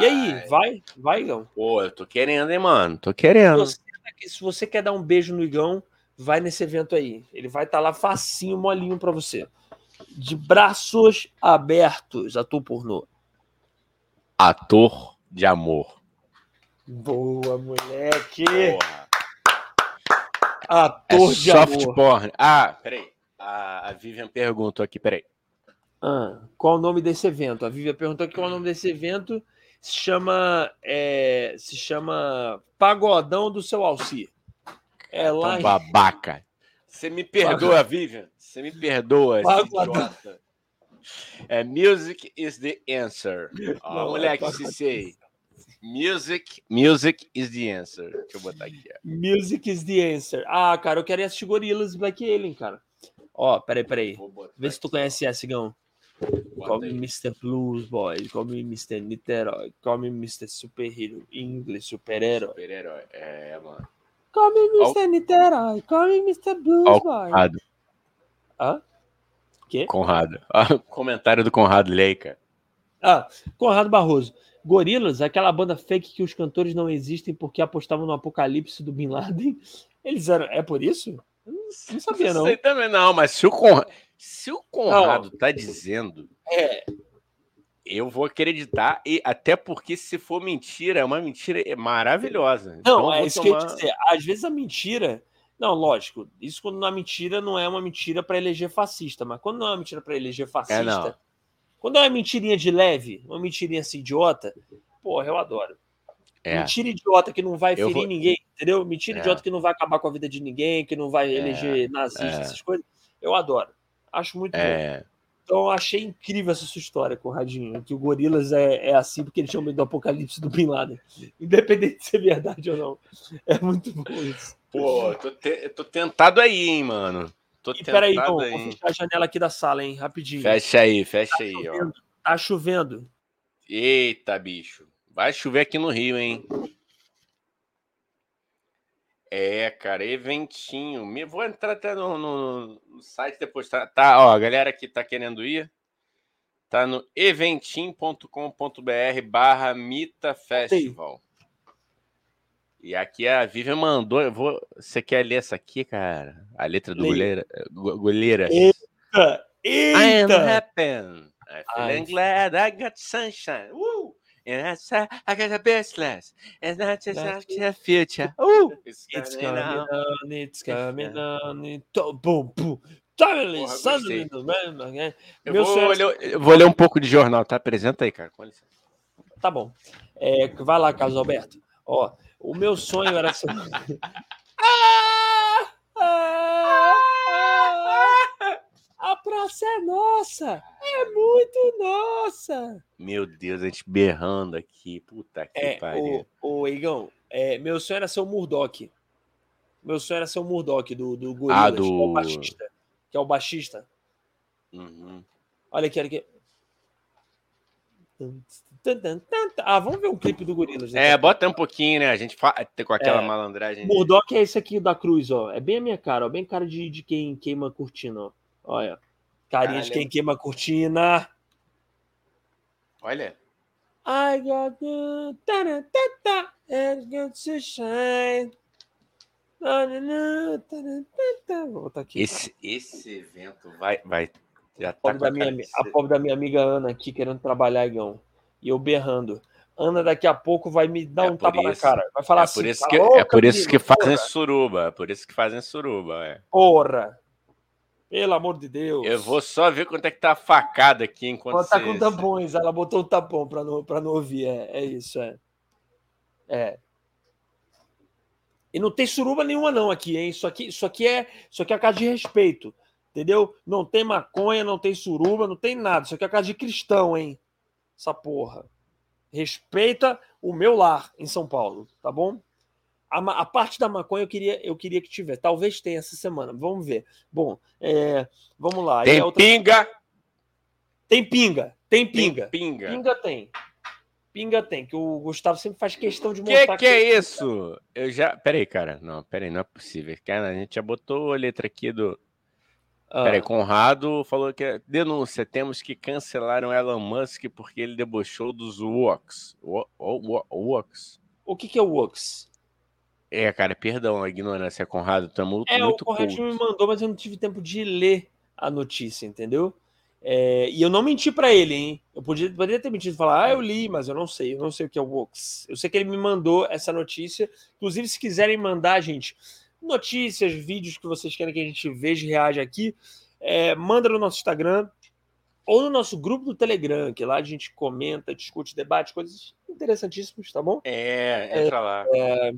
B: E aí, vai? Vai, Igão?
A: Pô, eu tô querendo, hein, mano? Tô querendo.
B: Se você, se você quer dar um beijo no Igão, vai nesse evento aí. Ele vai estar tá lá facinho, molinho para você. De braços abertos, ator pornô.
A: Ator de amor.
B: Boa, moleque! Porra. Ator
A: é
B: de
A: soft
B: amor.
A: porn. Ah, peraí. A, a Vivian perguntou aqui, peraí.
B: Ah, qual o nome desse evento? A Vivian perguntou aqui qual o nome desse evento. Se chama, é, se chama Pagodão do seu Alci.
A: É lá. Tão babaca. Você me perdoa, Vivian. Você me perdoa, idiota. É Music is the answer. Ó, Não, moleque, é se sei. Music, music is the answer. Deixa eu botar aqui. Ó.
B: Music is the answer. Ah, cara, eu quero assistir Gorillaz Black Alien, cara. Ó, peraí, peraí. Vê se tu conhece essa, Gão. Call me Mr. Blues Boy, call me Mr. Niterói, call me Mr. Superhero, inglês, super-herói.
A: Super-herói, é, mano.
B: Call me Mr. Al... Niterói, call me Mr. Blues Al Boy.
A: Conrado.
B: Hã?
A: Que? Conrado. Ah, comentário do Conrado Leica.
B: Ah, Conrado Barroso. Gorilas, aquela banda fake que os cantores não existem porque apostavam no apocalipse do Bin Laden. Eles eram. É por isso? não sabia, não. Não sei
A: também, não, mas se o, Con... se o Conrado não. tá dizendo.
B: É.
A: Eu vou acreditar, e até porque se for mentira, é uma mentira maravilhosa.
B: Não, então, é isso tomar... que eu ia dizer. Às vezes a mentira. Não, lógico, isso quando a mentira não é uma mentira para eleger fascista, mas quando não é uma mentira para eleger fascista, é, quando é uma mentirinha de leve, uma mentirinha assim idiota, porra, eu adoro. É. Mentira idiota que não vai ferir vou... ninguém, entendeu? Mentira é. idiota que não vai acabar com a vida de ninguém, que não vai é. eleger nazista, é. essas coisas. Eu adoro. Acho muito
A: é.
B: bom. Então, achei incrível essa sua história, Conradinho. Que o Gorilas é, é assim porque eles medo do apocalipse do Bin Laden. Independente de ser verdade ou não. É muito bom isso.
A: Pô, tô, te, tô tentado aí, hein, mano. Tô
B: e peraí, então, aí. vou fechar a janela aqui da sala, hein, rapidinho.
A: Fecha aí, fecha tá aí,
B: chovendo, ó. Tá chovendo.
A: Eita, bicho. Vai chover aqui no Rio, hein? É, cara, eventinho. Me vou entrar até no, no, no, site depois. Tá, tá, ó, a galera que tá querendo ir, tá no eventim.com.br barra Mita Festival. E aqui a Vivian mandou. Eu vou, você quer ler essa aqui, cara? A letra do goleira, goleira.
B: Eita! Eita! I am
A: happy. I'm glad I got sunshine. Uh! And that's how I got a business. And that's just the future. Uh,
B: it's, it's coming on. on, it's coming on. It's... Boom, boom. Totally, suddenly,
A: man. Eu vou, ler, eu vou ler um pouco de jornal, tá? Apresenta aí, cara.
B: Tá bom. É, vai lá, Carlos Alberto. Ó, o meu sonho era ser. ah, ah, ah, a praça é nossa! É muito nossa!
A: Meu Deus, a gente berrando aqui. Puta que
B: é,
A: pariu.
B: Ô, ô Igão, é, meu sonho era ser o Murdoch. Meu sonho era ser o Murdoch do, do Gorillaz, ah, do... que é o baixista. Que é o baixista.
A: Uhum.
B: Olha aqui, olha aqui. Ah, vamos ver um clipe do Gorilas.
A: É, bota um pouquinho, né? A gente fa... com aquela é, malandragem.
B: Murdoch é esse aqui da Cruz, ó. É bem a minha cara, ó. Bem cara de, de quem queima cortina, ó. Olha. Carinha Caralho. de quem queima cortina.
A: Olha.
B: I got the ta ta ta and got to shine.
A: Vou botar aqui. Esse, esse evento vai, vai
B: já tá a, pobre da minha, a pobre da minha amiga Ana aqui querendo trabalhar, Igão. E eu berrando. Ana daqui a pouco vai me dar é um tapa isso, na cara. Vai falar
A: é
B: assim.
A: Por isso que, é por isso que fazem suruba. É por isso que fazem suruba. É.
B: Porra! Pelo amor de Deus.
A: Eu vou só ver quanto é que tá a facada aqui enquanto
B: Ela tá com tampões. Ela botou um tapão para não, pra não ouvir. É, é isso, é. É. E não tem suruba nenhuma não aqui, hein? Isso aqui, isso aqui é, isso aqui é a casa de respeito. Entendeu? Não tem maconha, não tem suruba, não tem nada. Isso aqui é casa de cristão, hein? Essa porra. Respeita o meu lar em São Paulo, tá bom? A, a parte da maconha eu queria, eu queria que tivesse. Talvez tenha essa semana. Vamos ver. Bom, é, vamos lá.
A: Tem outra... pinga?
B: Tem pinga. Tem pinga.
A: Tem pinga.
B: Pinga tem. Pinga tem, que o Gustavo sempre faz questão de mostrar.
A: Que que, que é isso? Eu já. Peraí, cara. Não, peraí, não é possível. Cara, a gente já botou a letra aqui do, ah. Peraí, Conrado falou que é denúncia. Temos que cancelar o Elon Musk porque ele debochou dos Woks. Woks.
B: O que, que é o Woks?
A: É, cara, perdão a ignorância, Conrado. Estamos é, muito
B: o Conrado me mandou, mas eu não tive tempo de ler a notícia, entendeu? É, e eu não menti para ele, hein? Eu podia, poderia ter mentido e falar, ah, eu li, mas eu não sei, eu não sei o que é o Woks. Eu sei que ele me mandou essa notícia. Inclusive, se quiserem mandar, gente, notícias, vídeos que vocês querem que a gente veja e reaja aqui, é, manda no nosso Instagram ou no nosso grupo do Telegram, que lá a gente comenta, discute, debate, coisas interessantíssimas, tá bom?
A: É, entra é, lá.
B: É,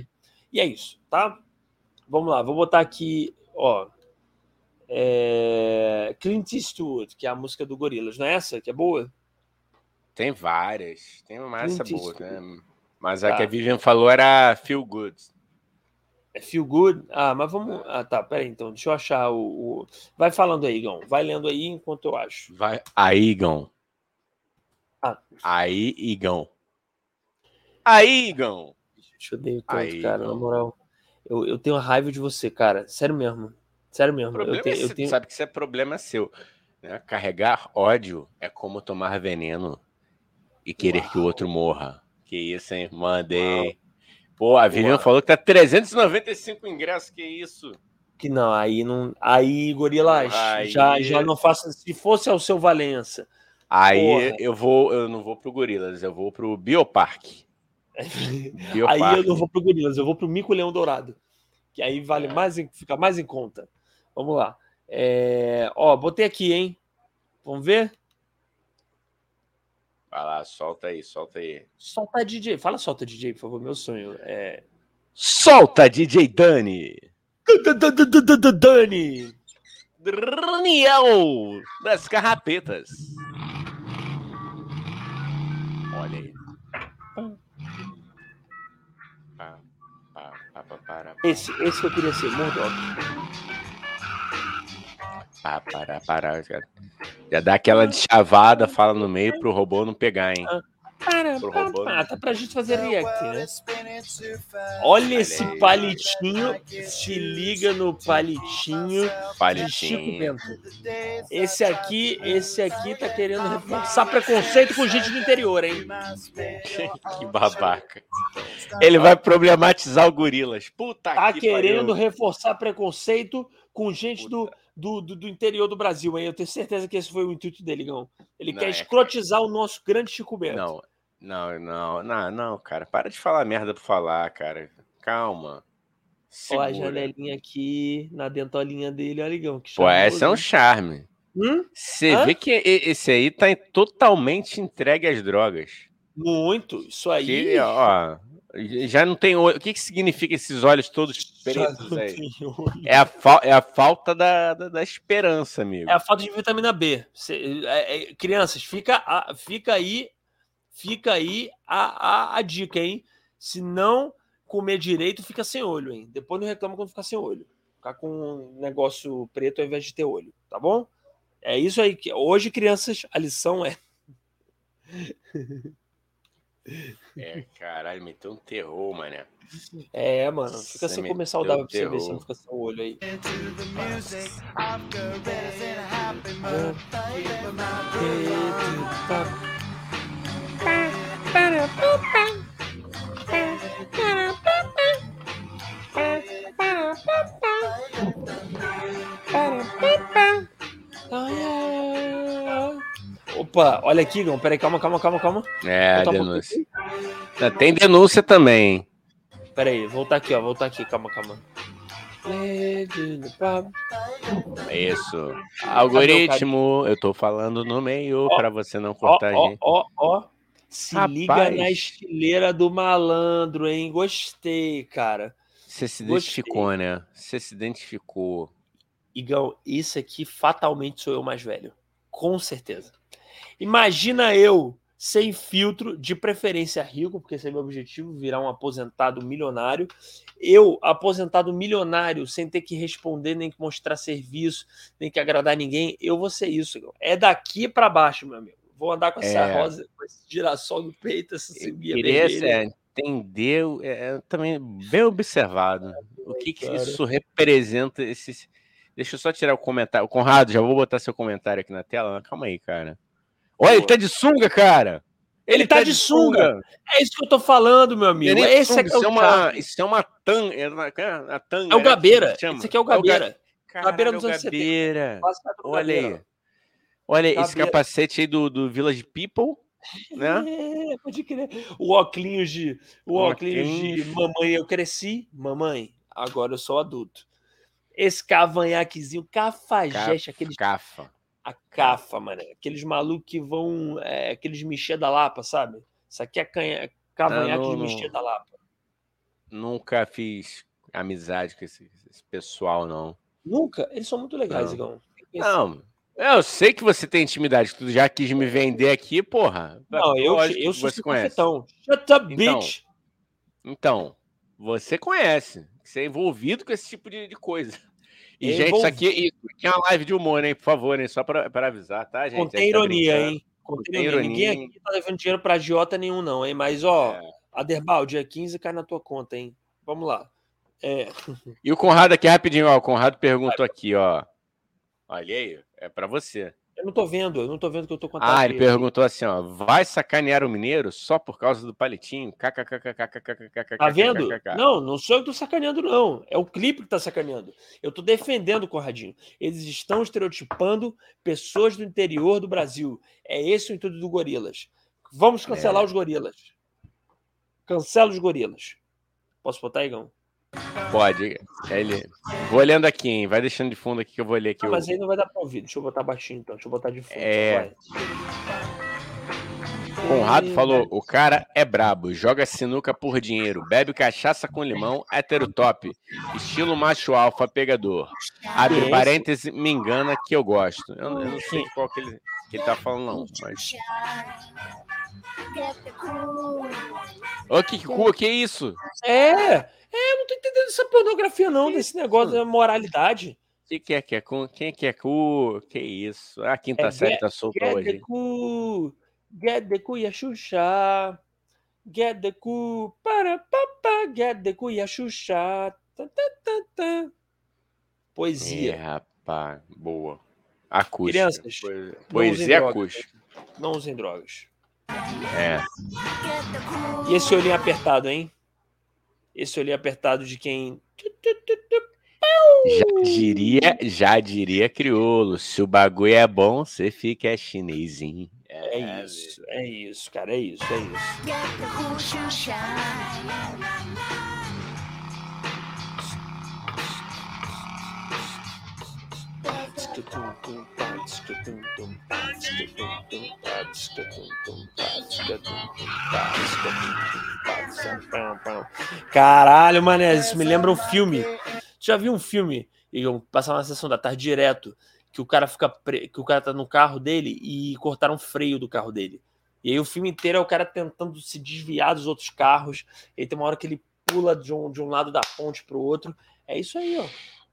B: e é isso, tá? Vamos lá, vou botar aqui, ó. É, Clint Eastwood, que é a música do Gorilas, não é essa que é boa?
A: Tem várias, tem uma essa boa, né? Mas a tá. que a Vivian falou era Feel Good.
B: É feel good? Ah, mas vamos. Ah, tá. Peraí, então. Deixa eu achar o. o... Vai falando aí, Igão. Vai lendo aí enquanto eu acho.
A: Vai. Aí, Igão. Ah. Aí, Igão. Aí, Igão.
B: Eu te odeio tanto, aí, cara. Igão. Na moral. Eu, eu tenho raiva de você, cara. Sério mesmo. Sério mesmo.
A: eu
B: tenho,
A: é eu tenho... Sabe que isso é problema seu. Né? Carregar ódio é como tomar veneno e querer Uau. que o outro morra. Que isso, hein? Mandei. Uau. Pô, a Vivian falou que tá 395 ingressos, que isso?
B: Que não, aí não. Aí, Gorilas, aí... Já, já não faça. Se fosse ao seu Valença.
A: Aí porra. eu vou, eu não vou pro Gorilas, eu vou pro Bioparque.
B: Bioparque. Aí eu não vou pro Gorilas, eu vou pro Mico Leão Dourado. Que aí vale é. mais, fica mais em conta. Vamos lá. É... Ó, botei aqui, hein? Vamos ver?
A: Vai lá, solta aí, solta aí.
B: Solta DJ. Fala solta DJ, por favor, meu sonho. É...
A: Solta DJ Dani.
B: Dani.
A: Daniel das Carrapetas. Olha aí.
B: Esse, esse que eu queria ser, Murdoch.
A: Pá, para, para, cara. Já dá aquela de chavada, fala no meio pro robô não pegar, hein?
B: Para, para, tá pra gente fazer react, né? Olha esse palitinho, se liga no palitinho,
A: palitinho.
B: Esse aqui, esse aqui tá querendo reforçar preconceito com gente do interior, hein?
A: que babaca. Ele vai problematizar o gorilas. Puta
B: tá que querendo pariu. reforçar preconceito com gente Puta. do do, do, do, interior do Brasil, hein? Eu tenho certeza que esse foi o intuito dele, Gão. Ele não, quer é... escrotizar o nosso grande Chico Bento.
A: Não, não, não, não, não, cara. Para de falar merda por falar, cara. Calma.
B: Segura. Ó, a janelinha aqui na dentolinha dele, olha, Ligão. Que
A: Pô, esse é um charme.
B: Hum?
A: Você vê que esse aí tá totalmente entregue às drogas.
B: Muito. Isso aí. Que,
A: ó, já não tem olho. O que, que significa esses olhos todos pretos aí? É a, é a falta da, da, da, esperança, amigo.
B: É a falta de vitamina B. Cê, é, é, crianças, fica, a, fica aí, fica aí a, a, a, dica, hein? Se não comer direito, fica sem olho, hein? Depois não reclama quando ficar sem olho. Ficar com um negócio preto ao invés de ter olho, tá bom? É isso aí. que Hoje, crianças, a lição é
A: É, caralho, meteu um terror, mané.
B: É, mano. Fica
A: Você
B: sem
A: me
B: comer
A: deu
B: saudável pra você ver se não fica sem o olho aí. Opa, olha aqui, Gão. Peraí, calma, calma, calma, calma.
A: É,
B: um
A: denúncia. Ah, Tem denúncia também.
B: Peraí, voltar aqui, ó. Voltar aqui, calma, calma.
A: Isso. Algoritmo, eu tô falando no meio
B: Ó,
A: pra você não
B: Ó,
A: cortar a
B: ó,
A: gente.
B: ó, ó. Se
A: Rapaz.
B: liga na estileira do malandro, hein? Gostei, cara.
A: Você se
B: Gostei.
A: identificou, né? Você se identificou.
B: Igão, isso aqui fatalmente sou eu mais velho. Com certeza. Imagina eu sem filtro, de preferência rico, porque esse é meu objetivo, virar um aposentado milionário. Eu, aposentado milionário, sem ter que responder, nem que mostrar serviço, nem que agradar ninguém, eu vou ser isso. É daqui para baixo, meu amigo. Vou andar com essa
A: É.
B: rosa, com esse girassol no peito, essa
A: queria
B: vermelha.
A: é, entender, é, é, também bem observado, o que, que isso representa. Deixa eu só tirar o comentário. Conrado, já vou botar seu comentário aqui na tela. Calma aí, cara. Olha, ele tá de sunga, cara!
B: Ele tá de sunga. É isso que eu tô falando, meu amigo.
A: É
B: Esse
A: sunga,
B: é é o
A: isso, é uma, isso é uma tanga. É, uma- é a tanga,
B: É o
A: né?
B: Gabeira. Esse aqui é o
A: ga-
B: Gabeira.
A: Caralho,
B: Gabeira dos
A: é o
B: anos 70.
A: Gabeira.
B: Quase tá com o
A: Olha
B: Gabeira,
A: aí. Olha esse
B: Gabeira.
A: capacete aí do, do Village People, né?
B: É, pode crer. O óculos de. O
A: O
B: óculos de mamãe, eu cresci. Mamãe, agora eu sou adulto. Esse cavanhaquezinho, cafajeste, aqueles.
A: Cafa.
B: A cafa, mano. Aqueles malucos que vão. é, aqueles Michê da Lapa, sabe? Isso aqui é canha, cavanhaque
A: não,
B: de. Michê da Lapa.
A: Nunca fiz amizade com esse, esse pessoal, não.
B: Nunca? Eles são muito legais,
A: Não.
B: Igão.
A: Não, eu sei que você tem intimidade, tu já quis me vender aqui, porra.
B: Não, eu, eu sou
A: você conhece.
B: cafetão. Shut up,
A: Então,
B: bitch!
A: Então, você conhece. Você é envolvido com esse tipo de, de coisa. E, gente, isso aqui, isso aqui é uma live de humor, hein? Por favor, hein? Só para avisar, tá, gente?
B: Contém
A: tá
B: ironia, hein? Contém
A: Contém
B: ironia. Ninguém aqui tá levando dinheiro pra agiota nenhum, não, hein? Mas, ó,
A: É.
B: Aderbal, dia 15 cai na tua conta, hein? Vamos lá. É,
A: E o Conrado aqui, rapidinho, ó. O Conrado perguntou aqui, ó. Olha aí, é para você.
B: Eu não tô vendo, eu não tô vendo que eu tô a
A: Ah, ele perguntou assim, ó. Vai sacanear o mineiro só por causa do palitinho? KKKKKKKKKKK.
B: Tá vendo? Não, não sou eu que tô sacaneando, não. É o clipe que tá sacaneando. Eu tô defendendo o Conradinho. Eles estão estereotipando pessoas do interior do Brasil. É esse o intuito do Gorilas. Vamos cancelar
A: É.
B: os gorilas. Cancela os gorilas. Posso botar, Igão?
A: Pode. Ele... Vou olhando aqui, hein? Vai deixando de fundo aqui que eu vou ler aqui.
B: Ah,
A: o-
B: mas aí não vai dar pra ouvir. Deixa eu botar baixinho, então. Deixa eu botar de fundo.
A: É.
B: vai.
A: Conrado falou: o cara é brabo, joga sinuca por dinheiro, bebe cachaça com limão, hétero top, estilo macho alfa pegador. Abre parêntese, me engana que eu gosto. Eu, eu não sei qual que ele, que ele tá falando, não. Mas... Ô, que cu, que isso?
B: É, é, eu não tô entendendo essa pornografia, não, desse negócio da moralidade.
A: Que que é que é cu? Quem é que é cu? Que isso? A quinta
B: É,
A: série
B: get-
A: tá solta
B: Get
A: hoje.
B: the cu, get the cu e a Xuxa. Get the cu, para papá, get the cu e a Xuxa. Tá, tá, tá, tá.
A: É,
B: Poesia.
A: rapaz, boa. Acústica.
B: Crianças,
A: Poesia
B: drogas.
A: acústica.
B: Não usem drogas.
A: É.
B: E esse olhinho apertado, hein? Esse olhinho apertado de quem.
A: Já diria, já diria crioulo. Se o bagulho é bom, você fica chinesinho.
B: É isso, é isso, cara, é isso, é isso. Caralho, mané, isso me lembra um filme. Já viu um filme? Eu passava na sessão da tarde direto, que o cara fica pre... que o cara tá no carro dele e cortaram o freio do carro dele. E aí o filme inteiro é o cara tentando se desviar dos outros carros. E aí tem uma hora que ele pula de um, de um lado da ponte pro outro. É isso aí, ó.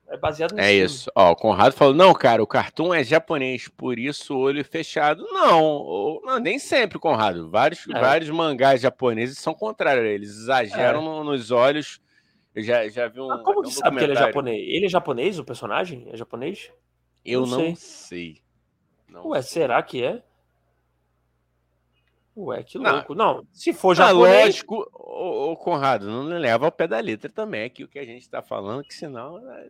B: É baseado
A: nesse É filme. isso. Ó, o Conrado falou: não, cara, o cartoon é japonês, por isso olho fechado. Não, não nem sempre, Conrado. Vários, é. vários mangás japoneses são contrários. Eles exageram é. nos olhos. Eu já, já vi um. Mas
B: como que um sabe que ele é japonês? Ele é japonês, o personagem? É japonês?
A: Eu não, não sei. sei.
B: Não Ué, sei. será que é? Ué, que louco. Não, não se for ah, japonês... Ah, lógico,
A: o, o, Conrado, não leva ao pé da letra também aqui o que a gente está falando, que senão... Né,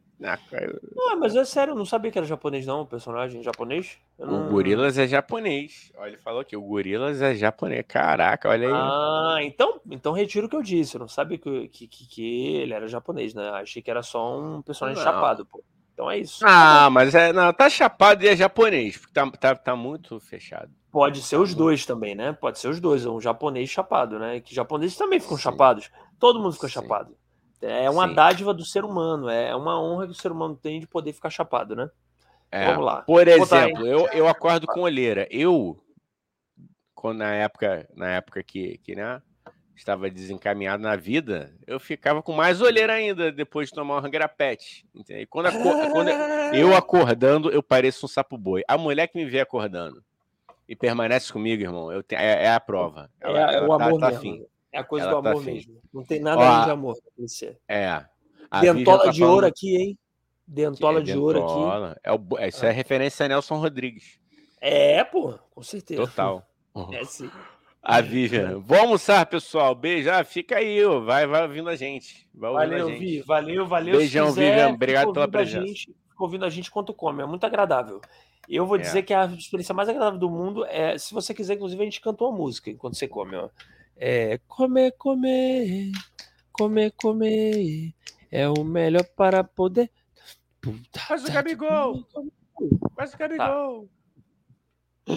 B: não, mas é sério, eu não sabia que era japonês não, o personagem japonês.
A: Não... O Gorilas é japonês. Olha, ele falou aqui, o Gorilas é japonês. Caraca, olha aí.
B: Ah, então, então retiro o que eu disse. Eu não sabia que, que, que ele era japonês, né? Achei que era só um personagem não. chapado, pô. Então é isso.
A: Ah, mas é, não, tá chapado e é japonês, porque tá, tá, tá muito fechado.
B: Pode ser os dois também, né? Pode ser os dois, um japonês chapado, né? Que japoneses também ficam Sim. chapados. Todo mundo fica Sim. chapado. É uma Sim. dádiva do ser humano, é uma honra que o ser humano tem de poder ficar chapado, né?
A: É, Vamos lá. Por exemplo, eu, eu acordo com olheira. Eu, quando, na época, na época que, que né, estava desencaminhado na vida, eu ficava com mais olheira ainda depois de tomar um grapete. E quando, quando eu acordando, eu pareço um sapo boi. A mulher que me vê acordando e permanece comigo, irmão, eu te, é, é, a prova.
B: Ela, é, é o tá, amor tá mesmo. É a coisa ela do tá amor tá mesmo. Não tem nada Ó, de amor.
A: É.
B: Dentola tá de falando... ouro aqui, hein? Dentola é de ouro aqui.
A: É o, isso é, é referência a Nelson Rodrigues.
B: É, pô, com certeza.
A: Total. É sim. A Vivian. Vamos almoçar, pessoal. Beijo. Ah, fica aí, ó. vai, vai ouvindo a gente. Vai
B: valeu,
A: a gente.
B: Vi. Valeu, valeu.
A: Beijão, quiser, Vivian. Obrigado pela presença.
B: Gente, ouvindo a gente enquanto come. É muito agradável. Eu vou é. dizer que a experiência mais agradável do mundo é, se você quiser, inclusive, a gente cantou uma música enquanto você come, ó. É comer, comer, comer, comer, é o melhor para poder.
A: Faz o Gabigol! Faz o Gabigol!
B: Tá.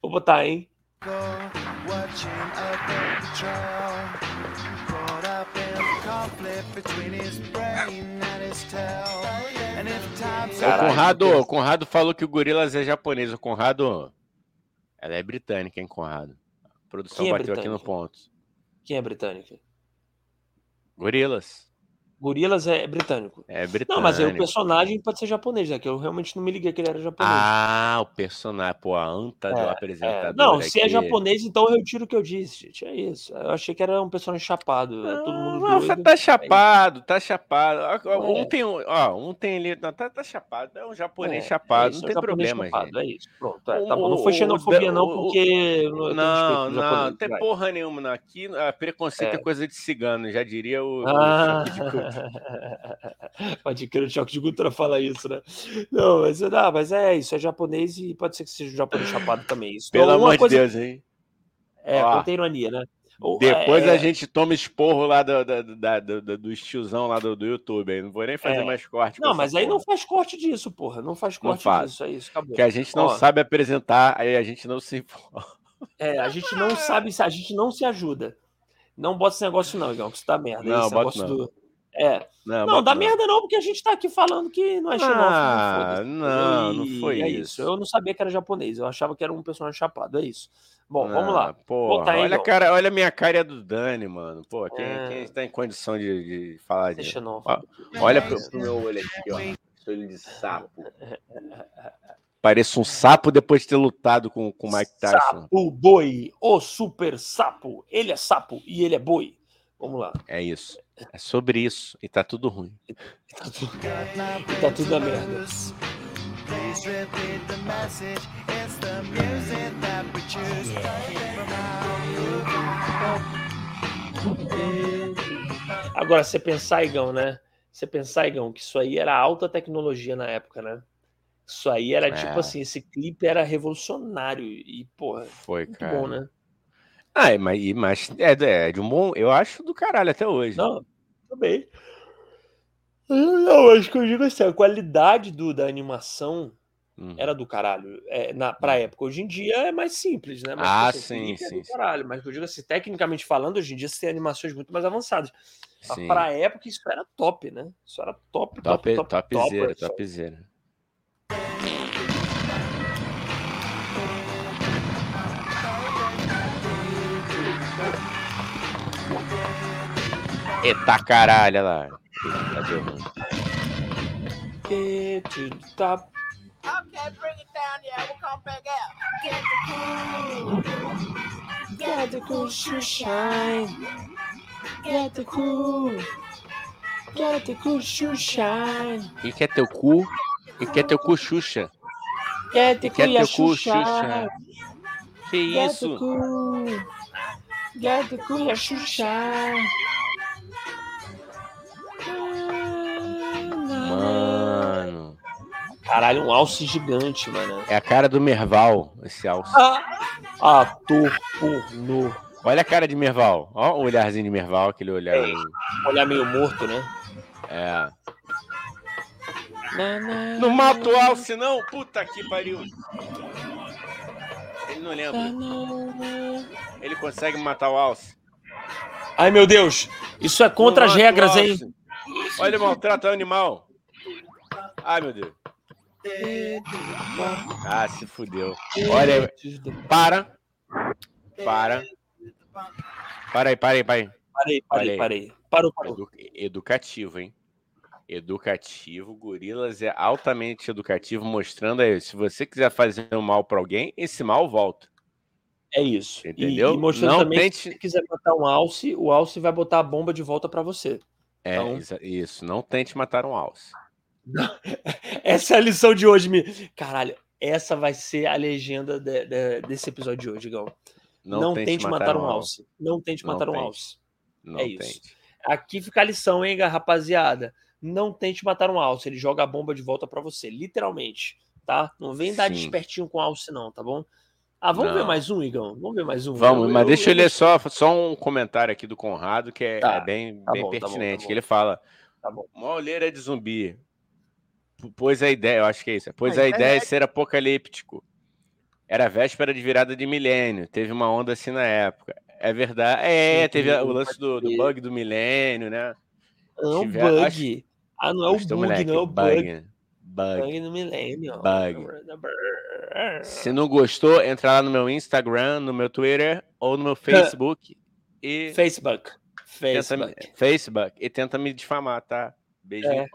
B: Vou botar, hein?
A: Watching a betrayal, caught up in conflict between his brain and his tail. And if time's o Conrado, o Conrado falou que o Gorilas é japonês. O Conrado, ela é britânica, hein, Conrado? A produção é bateu aqui no ponto.
B: Quem é britânica?
A: Gorilas.
B: Gorilas é britânico.
A: É britânico.
B: Não, mas aí o personagem pode ser japonês, né? Que eu realmente não me liguei que ele era japonês.
A: Ah, o personagem, pô, a anta é, do apresentador.
B: É. Não, se é japonês, então eu retiro o que eu disse, gente. É isso. Eu achei que era um personagem chapado. Não, todo mundo
A: não, doido. tá chapado, tá chapado. Um é. tem, ó, um tem ali. Não, tá, tá chapado. É um japonês é, chapado, isso, não tem problema, chapado, gente.
B: É isso. Pronto, é, tá bom. Não foi xenofobia, o, não, porque.
A: não, não, não tem porra nenhuma. Aqui, a preconceito é. coisa de cigano, já diria o.
B: Ah. pode crer, o choque de cultura fala isso, né? Não, mas, não, mas é isso, é japonês e pode ser que seja japonês chapado também. Isso.
A: Pelo então, amor coisa... de Deus, hein?
B: É, Ó, contém ironia, né?
A: Depois é... a gente toma esporro lá do, do, do, do, do estiozão lá do, do YouTube. Aí. Não vou nem fazer é... mais corte.
B: Não, mas aí porra. não faz corte disso, porra. Não faz corte não faz. disso, é isso, acabou.
A: Que a gente não Ó, sabe apresentar, aí a gente não se
B: É, a gente não sabe, a gente não se ajuda. Não bota esse negócio, não, Igão, que isso tá merda.
A: Não,
B: esse
A: bota não.
B: Do... É. Não, não dá não. merda não, porque a gente tá aqui falando que não é xenófobo.
A: Ah, não, não foi é isso.
B: Eu não sabia que era japonês, eu achava que era um personagem chapado, é isso. Bom, ah, vamos lá.
A: Porra, olha, a cara, olha a minha cara e a do Dani, mano. Pô, quem, é... quem está em condição de, de falar disso? Olha pro, pro, meu olho aqui, ó. Olho de sapo. Pareço um sapo depois de ter lutado com o Mike Tyson.
B: Sapo boi, o super sapo. Ele é sapo e ele é boi. Vamos lá.
A: É isso. É sobre isso. E tá tudo ruim.
B: E tá tudo, e tá tudo a merda. Agora, você pensar, Igão, né? Você pensar, Igão, que isso aí era alta tecnologia na época, né? Isso aí era tipo é. tipo assim, esse clipe era revolucionário e, porra,
A: foi,
B: muito
A: cara.
B: bom, né?
A: Ah, mas, mas é, é, de um bom. Eu acho do caralho até hoje.
B: Não, também. Não, acho que eu digo assim, a qualidade do, da animação hum. era do caralho. É, na, pra hum. época. Hoje em dia é mais simples, né? Mas,
A: ah, sim, sim. É
B: sim. caralho. Mas eu digo assim, tecnicamente falando, hoje em dia você tem animações muito mais avançadas. Sim. Mas pra época isso era top, né? Isso era top, top, top, top.
A: Topzera, top, topzera. Eita caralho, lá. Cadê, mano?
B: get to the top.
C: Okay, bring it down there. We'll come back out. Get the cool.
B: Get the cool to shine. Get the cool. Get the cool to shine.
A: E quer teu cu? E quer teu cu Xuxa?
B: Get the cool, Xuxa.
A: Que
B: Get the
A: isso?
B: cool. Get the cool, Xuxa. Caralho, um alce gigante, mano.
A: É a cara do Merval, esse alce.
B: Ah, ator pornô.
A: Olha a cara de Merval. Ó o olharzinho de Merval, aquele olhar.
B: É. Olhar meio morto, né?
A: É.
B: Na, na,
A: Não mata o alce, não? Puta que pariu. Ele não lembra.
B: na.
A: Ele consegue matar o alce.
B: Ai, meu Deus. Isso é contra
A: Não
B: as regras, hein?
A: Olha, ele maltrata o animal. Ai, meu Deus. Ah, se fudeu. Olha, para. Para. Para aí, para aí, para aí.
B: Parei, parei, parei. Parou, parou.
A: Edu- educativo, hein? Educativo. Gorilas é altamente educativo, mostrando aí, se você quiser fazer um mal pra alguém, esse mal volta.
B: É isso. E-
A: Entendeu?
B: E, mostrando
A: Não
B: também
A: tente-
B: se você quiser matar um alce, o alce vai botar a bomba de volta pra você.
A: É,
B: Então-
A: isso. Não tente matar um alce.
B: Essa é a lição de hoje, me. Caralho, essa vai ser a legenda de- de- desse episódio de hoje, Gão. Não, tente, matar, um alce. Não tente
A: Não
B: matar um
A: tente.
B: alce.
A: Não
B: É
A: tente.
B: isso. Aqui fica a lição, hein, rapaziada. Não tente matar um alce. Ele joga a bomba de volta pra você, literalmente. Tá? Não vem dar
A: Sim.
B: despertinho com alce, não, tá bom? Ah, vamos ver
A: Não.
B: mais um, Igão? Vamos ver mais um.
A: Vamos,
B: Eu-
A: mas
B: eu-
A: deixa eu
B: eu
A: ler só, só um comentário aqui do Conrado, que é,
B: Tá,
A: é bem,
B: tá
A: bem
B: bom, tá bom, tá
A: pertinente.
B: bom.
A: que ele fala:
B: Tá bom.
A: uma olheira de zumbi. Pois a ideia, eu acho que é isso. Pois
C: Ah,
A: a
C: é
A: ideia é ser apocalíptico. Era véspera de virada de milênio. Teve uma onda assim na época. É verdade. É,
B: Sim,
A: teve o lance do, do bug do milênio, né?
B: Não,
A: tiver-
B: bug.
A: acho-
B: Ah, não é o bug,
A: moleque?
B: não é o bug.
A: Bug. Bug.
B: Bug no milênio.
A: Bug. Se não gostou, entra lá no meu Instagram, no meu Twitter ou no meu Facebook e
B: Facebook.
A: tenta
B: Facebook.
A: Facebook e tenta me difamar, tá? Beijinho
B: É.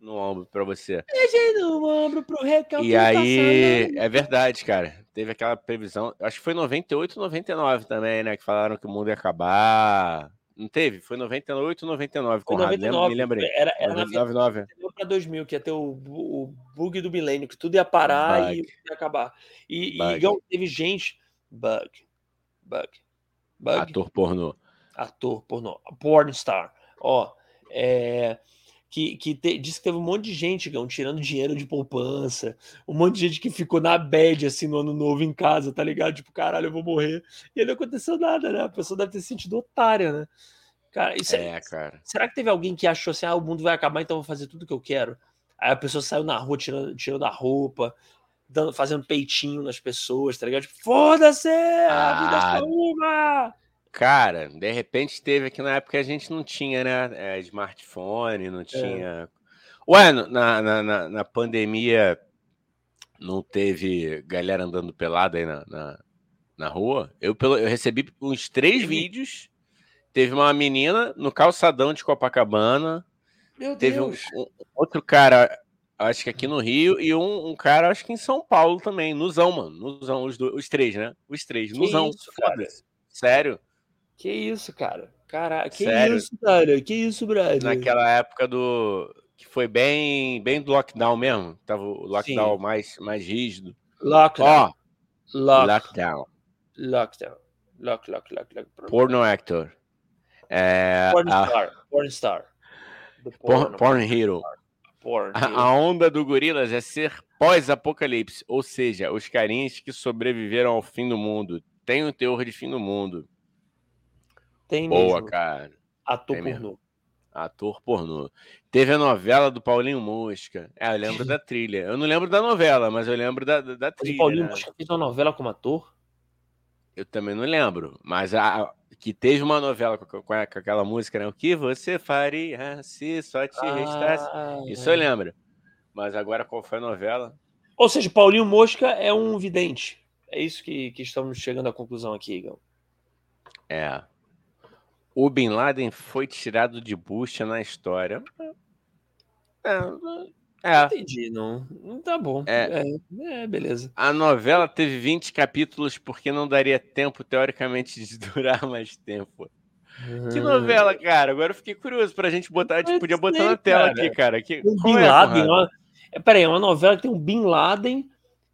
A: no ombro pra você.
B: Beijinho no ombro pro recalque
A: E aí, é verdade, cara. Teve aquela previsão, acho que foi 98, 99 também, né? Que falaram que o mundo ia acabar. Não teve? Foi 98, 99,
B: Foi
A: Conrado.
B: 99.
A: Me lembrei.
B: Era, era na verdade
A: 99.
B: pra 2000, que ia ter o, o bug do milênio, que tudo ia parar
A: Bug.
B: e ia acabar. E, e igual teve gente. Bug. Bug. Bug.
A: Ator pornô.
B: ator pornô, pornstar, ó, é, que, que te- disse que teve um monte de gente, Gão, tirando dinheiro de poupança, um monte de gente que ficou na bad, assim, no ano novo em casa, tá ligado? Tipo, caralho, eu vou morrer. E aí não aconteceu nada, né? A pessoa deve ter se sentido otária, né? Cara, isso é,
A: É, cara.
B: será que teve alguém que achou assim, ah, o mundo vai acabar, então eu vou fazer tudo que eu quero? Aí a pessoa saiu na rua tirando, tirando a roupa, dando, fazendo peitinho nas pessoas, tá ligado? Tipo, foda-se! A vida é
A: Ah,
B: uma!
A: Cara, de repente teve aqui na época a gente não tinha, né? é, smartphone, não tinha. Ué, no- na, na, na, na pandemia não teve galera andando pelada aí na, na, na rua? Eu, pelo, eu recebi uns três vídeos. Teve uma menina no calçadão de Copacabana.
B: Meu
A: Teve um, um- outro cara, acho que aqui no Rio, e um, um cara, acho que em São Paulo também. Nuzão, mano. Nuzão, os, dois, os três, né? Os três.
B: Que
A: Nuzão.
B: isso.
A: Sério.
B: Que isso, cara? Caraca, que
A: Sério?
B: isso, cara? Que isso, brother?
A: naquela época do que foi bem bem do lockdown mesmo tava o lockdown
B: Sim.
A: mais mais rígido
B: Lockdown.
A: ó
B: lock,
A: lockdown
B: lockdown. Lock, lock, lock, lock.
A: porno actor é,
B: Porn
A: a,
B: star. Porn star.
A: Porn,
B: porno.
A: porn hero a, a onda do gorilas é ser pós-apocalipse ou seja os carinhas que sobreviveram ao fim do mundo tem um teor de fim do mundo
B: Tem
A: boa
B: mesmo.
A: cara
B: Ator
A: Tem mesmo.
B: pornô.
A: ator pornô teve a novela do Paulinho Mosca é, eu lembro da trilha eu não lembro da novela mas eu lembro da, da, da trilha
B: o Paulinho
A: né?
B: Mosca fez uma novela como ator?
A: Eu também não lembro, mas a, que teve uma novela com, aquela música, né? O que você faria se só te restasse?
B: Ah,
A: Isso eu lembro. Mas agora qual foi a novela?
B: Ou seja, Paulinho Mosca é um vidente. É isso que, que estamos chegando à conclusão aqui, Igor.
A: É. O Bin Laden foi tirado de bucha na história. É, É,
B: Entendi, não. Não Tá bom.
A: É.
B: É, é, beleza.
A: a novela teve 20 capítulos porque não daria tempo, teoricamente, de durar mais tempo. Que
B: Uhum.
A: novela, cara? Agora eu fiquei curioso pra gente botar. A gente podia
B: sei,
A: botar na tela
B: cara.
A: aqui, cara. Que,
B: O Bin
A: é,
B: Laden. É, peraí, é uma novela que tem um Bin Laden,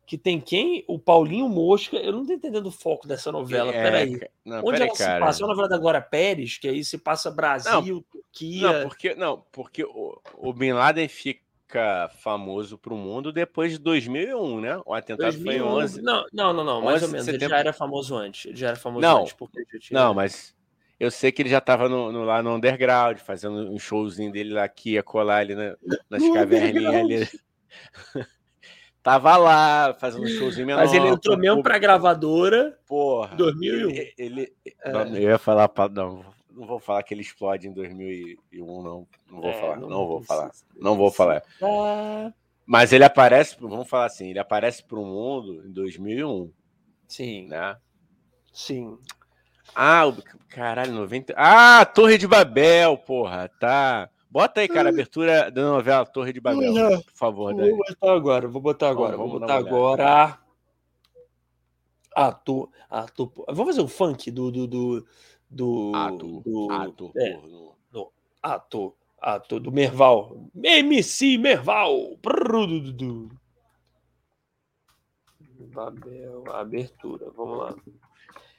B: que tem quem? O Paulinho Mosca. Eu não tô entendendo o foco dessa novela.
A: É,
B: peraí.
A: Não,
B: Onde ela se
A: cara.
B: passa? É uma novela da Glória Pérez, que aí se passa Brasil, Turquia.
A: Não, porque, não, porque o, o Bin Laden fica famoso pro mundo depois de 2001, né? O atentado foi em
B: 2011.
A: 11.
B: Não, não, não, não, mais
A: 11
B: ou menos. Ele já era famoso antes. Ele já era famoso
A: Não,
B: antes. Porque tinha...
A: Não, mas eu sei que ele já tava no, no- lá no underground, fazendo um showzinho dele lá que ia colar ali na- nas caverninhas ali. tava lá, fazendo um showzinho menor.
B: Mas ele entrou mesmo
A: público.
B: pra gravadora.
A: Porra.
B: 2001.
A: Ele, ele-
B: É.
A: não, eu ia falar, pra- não, não vou falar que ele explode em 2001, não. Não vou
B: É,
A: falar, não, vou
B: precisa,
A: falar. Não vou falar.
B: Ah,
A: Mas ele aparece, vamos falar assim, ele aparece pro mundo em 2001,
B: sim,
A: né?
B: sim.
A: Ah, o caralho, 90. Ah, Torre de Babel, porra, tá. Bota aí, cara, a abertura da novela Torre de Babel, por favor, Dani.
B: Vou botar agora, vou botar agora, vou
A: vamos dar
B: botar agora. Ator, ator. Vamos fazer o funk do do do, do,
A: Ator,
B: do
A: ator,
B: é,
A: porno.
B: ator, ator do Merval, MC Merval. Babel, abertura, vamos lá.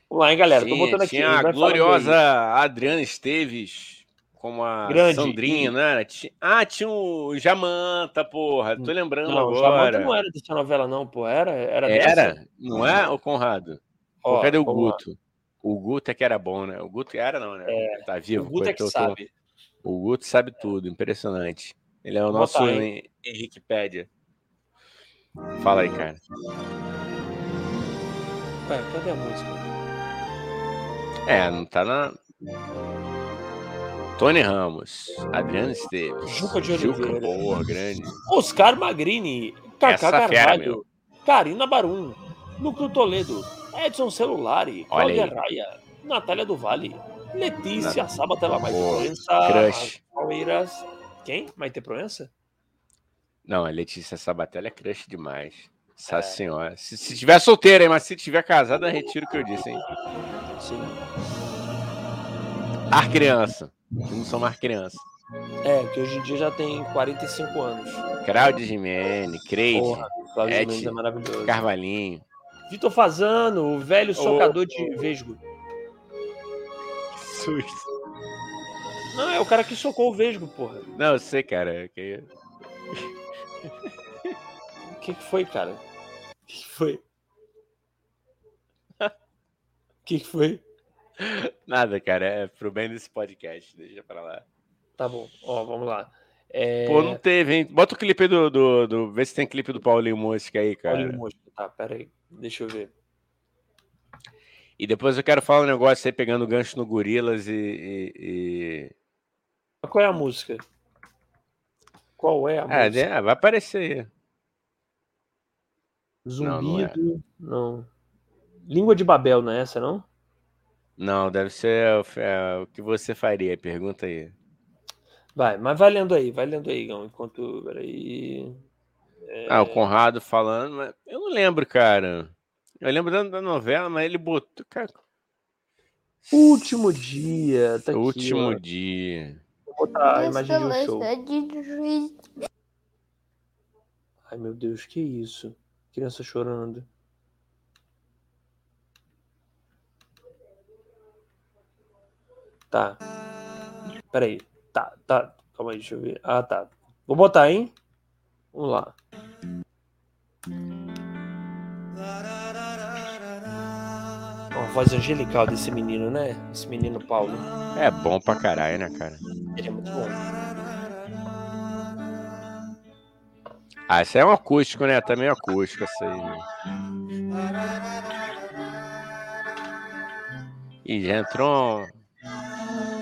B: Vamos lá, hein, galera. Tô
A: Tinha-
B: botando aqui. hein,
A: a gloriosa Adriana Esteves como a
B: Grande,
A: Sandrinha, né? Ah, tinha o Jamanta, porra, tô lembrando
B: Não, o Jamanta
A: agora.
B: não era dessa novela, não, pô. Era, era, dessa?
A: Era, não é, o Conrado? Pô,
B: Ó,
A: cadê o
B: vamos lá.
A: Guto? O Guto é que era bom, né? O Guto era, não, né? tá
B: O
A: vivo.
B: Guto é que
A: tô-
B: sabe.
A: O Guto sabe tudo, impressionante. Ele é o
B: Vou
A: nosso
B: botar,
A: Hen- Henriquepédia. Fala aí, cara.
B: Ué, cadê a música?
A: É, não tá na. Tony Ramos, Adriano Esteves,
B: Juca de Oliveira.
A: porra, grande.
B: Oscar Magrini, Cacá
A: Essa fera,
B: Carvalho, Karina Barum, Núcleo Toledo, Edson Celulari, Cláudia. Raia, Natália do Vale, Letícia Sabatella Maite Proença,
A: crush.
B: Palmeiras. Quem? Maite Proença?
A: Não, a Letícia Sabatella é crush demais. Nossa
B: É.
A: senhora. Se, se tiver solteira, hein, mas se tiver casada, retiro o que eu disse, hein?
B: Sim.
A: Ar criança. Não são mais criança.
B: É, que hoje em dia já tem 45 anos.
A: Claudio Gimene, Creide, Ed.
B: É maravilhoso.
A: Carvalhinho.
B: Vitor Fazano, o velho socador de vesgo.
A: Susto.
B: Não, é o cara que socou o vesgo, porra.
A: Não, eu sei, cara. que-
B: O que, que foi, cara? O que, que foi? O que, que foi?
A: Nada, cara. É pro bem desse podcast. Deixa pra lá.
B: Tá bom, ó, vamos lá. É...
A: Pô, não teve, hein? Bota o clipe do, do, do. Vê se tem clipe do Paulinho Mosca aí, cara.
B: Olha o mosco. Tá, pera aí. Deixa eu ver.
A: E depois eu quero falar um negócio aí pegando gancho no Gorilas e. e- e-
B: Qual é a música? Qual é a
A: Ah,
B: música?
A: né? vai aparecer aí. não, não é.
B: Zumbido. Não, Língua de Babel, não é essa, não?
A: Não, deve ser o- é, o que você faria. Pergunta aí.
B: Vai, mas vai lendo aí, vai lendo aí, Gão, enquanto. Peraí.
A: Ah, o Conrado falando, mas eu não lembro, cara. Eu lembro da, da novela, mas ele botou. Cara,
B: Último dia. Tá aqui,
A: último
B: ó.
A: dia.
B: Vou botar a imagem de um show.
C: show.
B: Ai, meu Deus, que isso? Criança chorando. Tá. Peraí. Tá, tá. Calma aí, deixa eu ver. Ah, tá. Vou botar, hein? Vamos lá. Uma voz angelical desse menino, né? Esse menino Paulo.
A: É bom pra caralho, né, cara?
B: Ele é muito bom.
A: Ah, isso aí é um acústico, né? Também é acústico, essa aí. né? Ih, já entrou.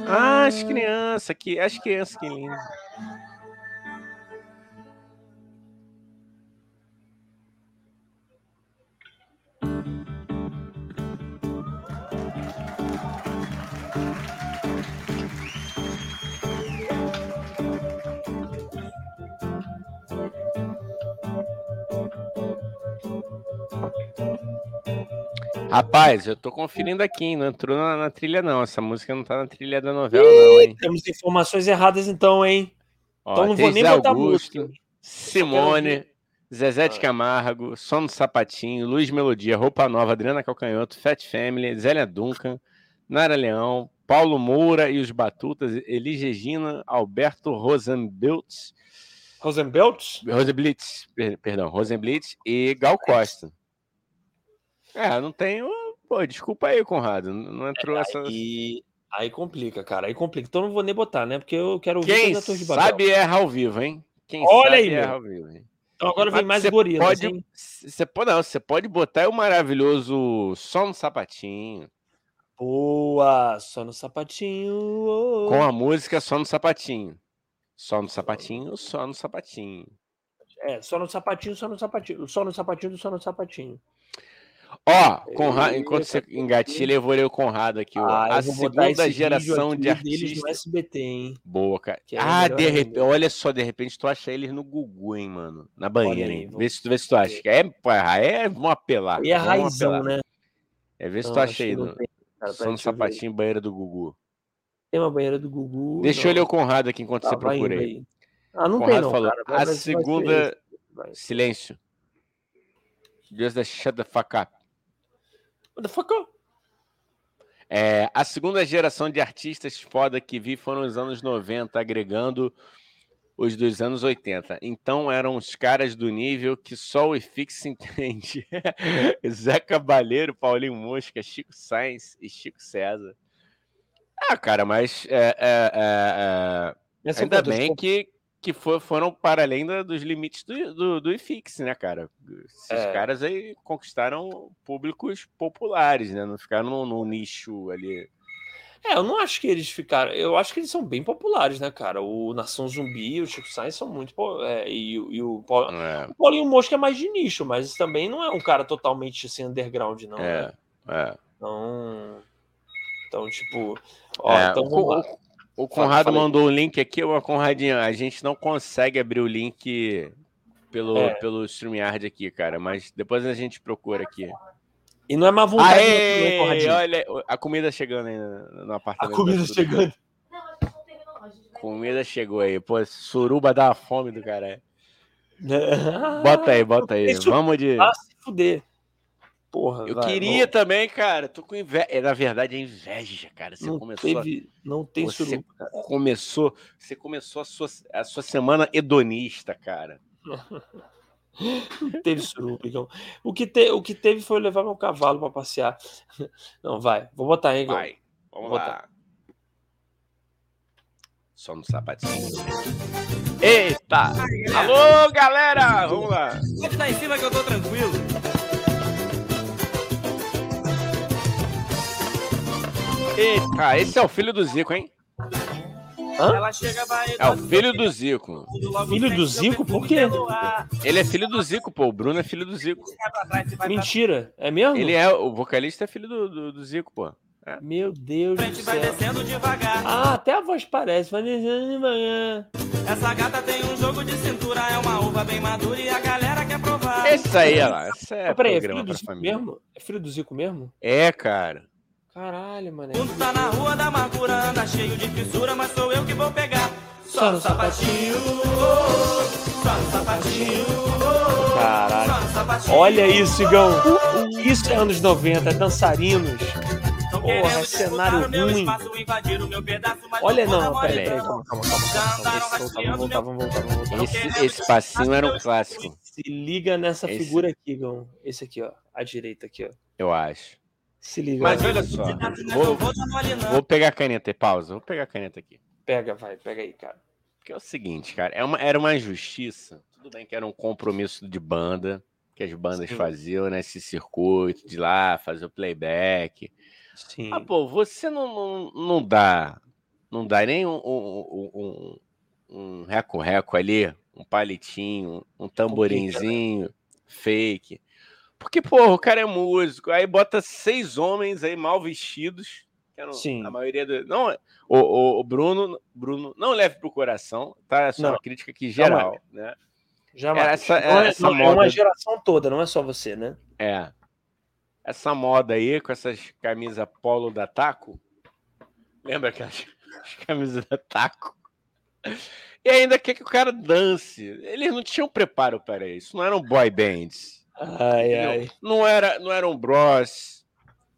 A: Ah, as crianças aqui. As crianças que lindo. Rapaz, eu tô conferindo aqui, hein? não entrou na, na trilha, não. Essa música não tá na trilha da novela, não, hein?
B: Temos informações erradas então, hein?
A: Ó,
B: Então não vou nem botar
A: Augusto,
B: música.
A: Simone, Zezé de
B: Ah.
A: Camargo, Som do Sapatinho, Luiz Melodia, Roupa Nova, Adriana Calcanhoto, Fat Family, Zélia Duncan, Nara Leão, Paulo Moura e os Batutas, Elis Regina, Alberto Rosenbeltz,
B: Rosenbelts?
A: Rosenblitz, per- perdão, Rosenblitz e Gal Costa. É, não tenho. Pô, desculpa aí, Conrado. Não não entrou essa.
B: Aí, aí complica, cara. Aí complica. Então não vou nem botar, né? Porque eu quero ouvir
A: Quem
B: Torre de Babel.
A: sabe erra ao vivo, hein? Quem
B: Olha
A: sabe
B: aí,
A: erra
B: meu.
A: ao vivo, hein?
B: Então agora vem mais
A: você
B: gorilas,
A: pode,
B: hein?
A: Você pode, não, você pode botar o maravilhoso som no sapatinho.
B: Boa! Só no sapatinho. oh.
A: Com a música só no sapatinho. Só no sapatinho, só no sapatinho.
B: É, só no sapatinho, só no sapatinho. Só no sapatinho, só no sapatinho.
A: Ó, Conrado,
B: Eita,
A: enquanto você engatilha, eu vou ler o Conrado aqui. ó.
B: Ah,
A: a segunda geração de artistas.
B: no SBT, hein?
A: Boa, cara.
B: É
A: ah, de repente, olha só, de repente tu acha eles no Gugu, hein, mano? Na banheira,
B: aí,
A: hein?
B: vou-
A: Vê se, tu- vê se tu acha. É, porra, é, vamos apelar.
B: E é
A: vamos
B: raizão,
A: apelar.
B: né?
A: É, vê se
B: Não,
A: tu acha aí. No,
B: tem,
A: só no
B: eu ver.
A: sapatinho, banheira do Gugu.
B: Tem uma banheira do Gugu.
A: Deixa
B: não.
A: eu ler o Conrado aqui enquanto
B: Tá,
A: você procura aí.
B: aí. Ah, não tem
A: Conrado
B: não,
A: falou,
B: cara.
A: A segunda-. Silêncio. Just the shut the fuck up.
B: Up?
A: É, a segunda geração de artistas foda que vi foram os anos 90, agregando os dos anos 80. Então eram os caras do nível que só o IFIX entende. Zé Cabaleiro, Paulinho Mosca, Chico Sainz e Chico César. Ah, cara, mas é, é, é, é,
B: Essa
A: ainda bem que, que fo- foram para além da- dos limites do, do, do IFIX, né, cara? Esses
B: É.
A: caras aí conquistaram públicos populares, né? Não ficaram num, num nicho ali.
B: É, eu não acho que eles ficaram. Eu acho que eles são bem populares, né, cara? O Nação Zumbi e o Chico Sainz são muito. é, e, o- e o, Paulo,
A: É,
B: o Paulinho Mosca é mais de nicho, mas também não é um cara totalmente assim, underground, não.
A: é,
B: né?
A: é.
B: Então. Então, tipo. Ó,
A: É,
B: então
A: o. o- Conrado mandou o link aqui, ô Conradinho, a gente não consegue abrir o link pelo,
B: É.
A: pelo StreamYard aqui, cara, mas depois a gente procura aqui.
B: E não é má vontade
A: Aê,
B: Conradinho.
A: olha, a comida chegando aí no, no
B: A
A: apartamento.
B: comida chegando.
A: Comida chegou aí. Pô, suruba dá uma fome do cara. Bota aí, bota aí. Vamos de.
B: Ah, se fuder. Porra,
A: Eu
B: vai,
A: queria também, cara. Tô com inveja. É, na verdade, é inveja, cara. Você
B: Não,
A: começou,
B: teve, não tem
A: Você-
B: suruba, cara.
A: a... começou, você começou a sua, a sua semana hedonista, cara.
B: Não teve suruba, Igão. O que, te- o que teve foi levar meu cavalo pra passear. Não, vai. Vou botar aí, Igão.
A: Vai, vamos
B: Vou
A: lá. Só no sapatinho. Eita! Alô, galera! Vamos lá.
D: Pode dar em cima que eu tô tranquilo.
A: Eita, esse é o filho do Zico, hein?
D: Ela chega, vai.
A: É o filho do Zico.
B: Filho do Zico? Por quê?
A: Ele é filho do Zico, pô. O Bruno é filho do Zico.
B: Mentira. É mesmo?
A: Ele é o vocalista é filho do, do, do Zico, pô.
B: Meu Deus do
D: Frente vai
B: céu.
D: descendo devagar.
B: Ah, até a voz parece. Vai descendo de manhã.
D: Essa gata tem um jogo de cintura, é uma uva bem madura e a galera quer provar.
A: Esse aí, olha lá. Esse é
B: Ah, peraí, é
A: programa
B: filho do
A: pra
B: Zico
A: família.
B: mesmo? É filho do Zico mesmo?
A: É, cara.
B: Caralho, mané.
D: Quando tá na rua da amargura, anda cheio de fissura, mas sou eu que vou pegar. Só no sapatinho, oh, só no sapatinho, oh,
B: Caralho.
D: só no sapatinho.
B: Olha isso, Igão. Isso é anos 90, é dançarinos. Porra,
D: querendo
B: cenário ruim.
D: pedaço,
B: Olha, não, peraí, calma, calma, calma. calma, calma. Vamos voltar, vamos voltar, vamos voltar, vamos voltar.
A: Esse, esse passinho era um clássico,
B: Se liga nessa
A: Esse-
B: figura aqui, Igão. Esse aqui, ó. À direita aqui, ó.
A: eu acho.
B: Se liga.
A: Mas olha só. Vou,
D: vou
A: pegar a caneta e pausa. Vou pegar a caneta aqui.
B: Pega, vai, pega aí, cara.
A: Porque é o seguinte, cara, é uma, era uma injustiça. Tudo bem que era um compromisso de banda, que as bandas
B: Sim.
A: faziam, né? Esse circuito de lá, fazer o playback.
B: Sim.
A: Ah, pô, você não, não, não dá. Não dá nem um, um, um, um reco-reco ali, um palitinho, um tamborinzinho fake. Porque, porra, o cara é músico, aí bota seis homens aí mal vestidos.
B: Sim.
A: a maioria do. Não, o, o, o Bruno, Bruno, não leve pro coração, tá? É só
B: Não.
A: uma crítica aqui geral, né?
B: Jamais.
A: Essa-
B: não é,
A: essa
B: não, é uma
A: moda-
B: geração toda, não é só você, né?
A: É. essa moda aí com essas camisas polo da Taco. Lembra aquelas camisas da Taco? E ainda quer que o cara dance. Eles não tinham preparo para isso. Não eram boy bands.
B: Ai, ai.
A: Não era, não eram bros.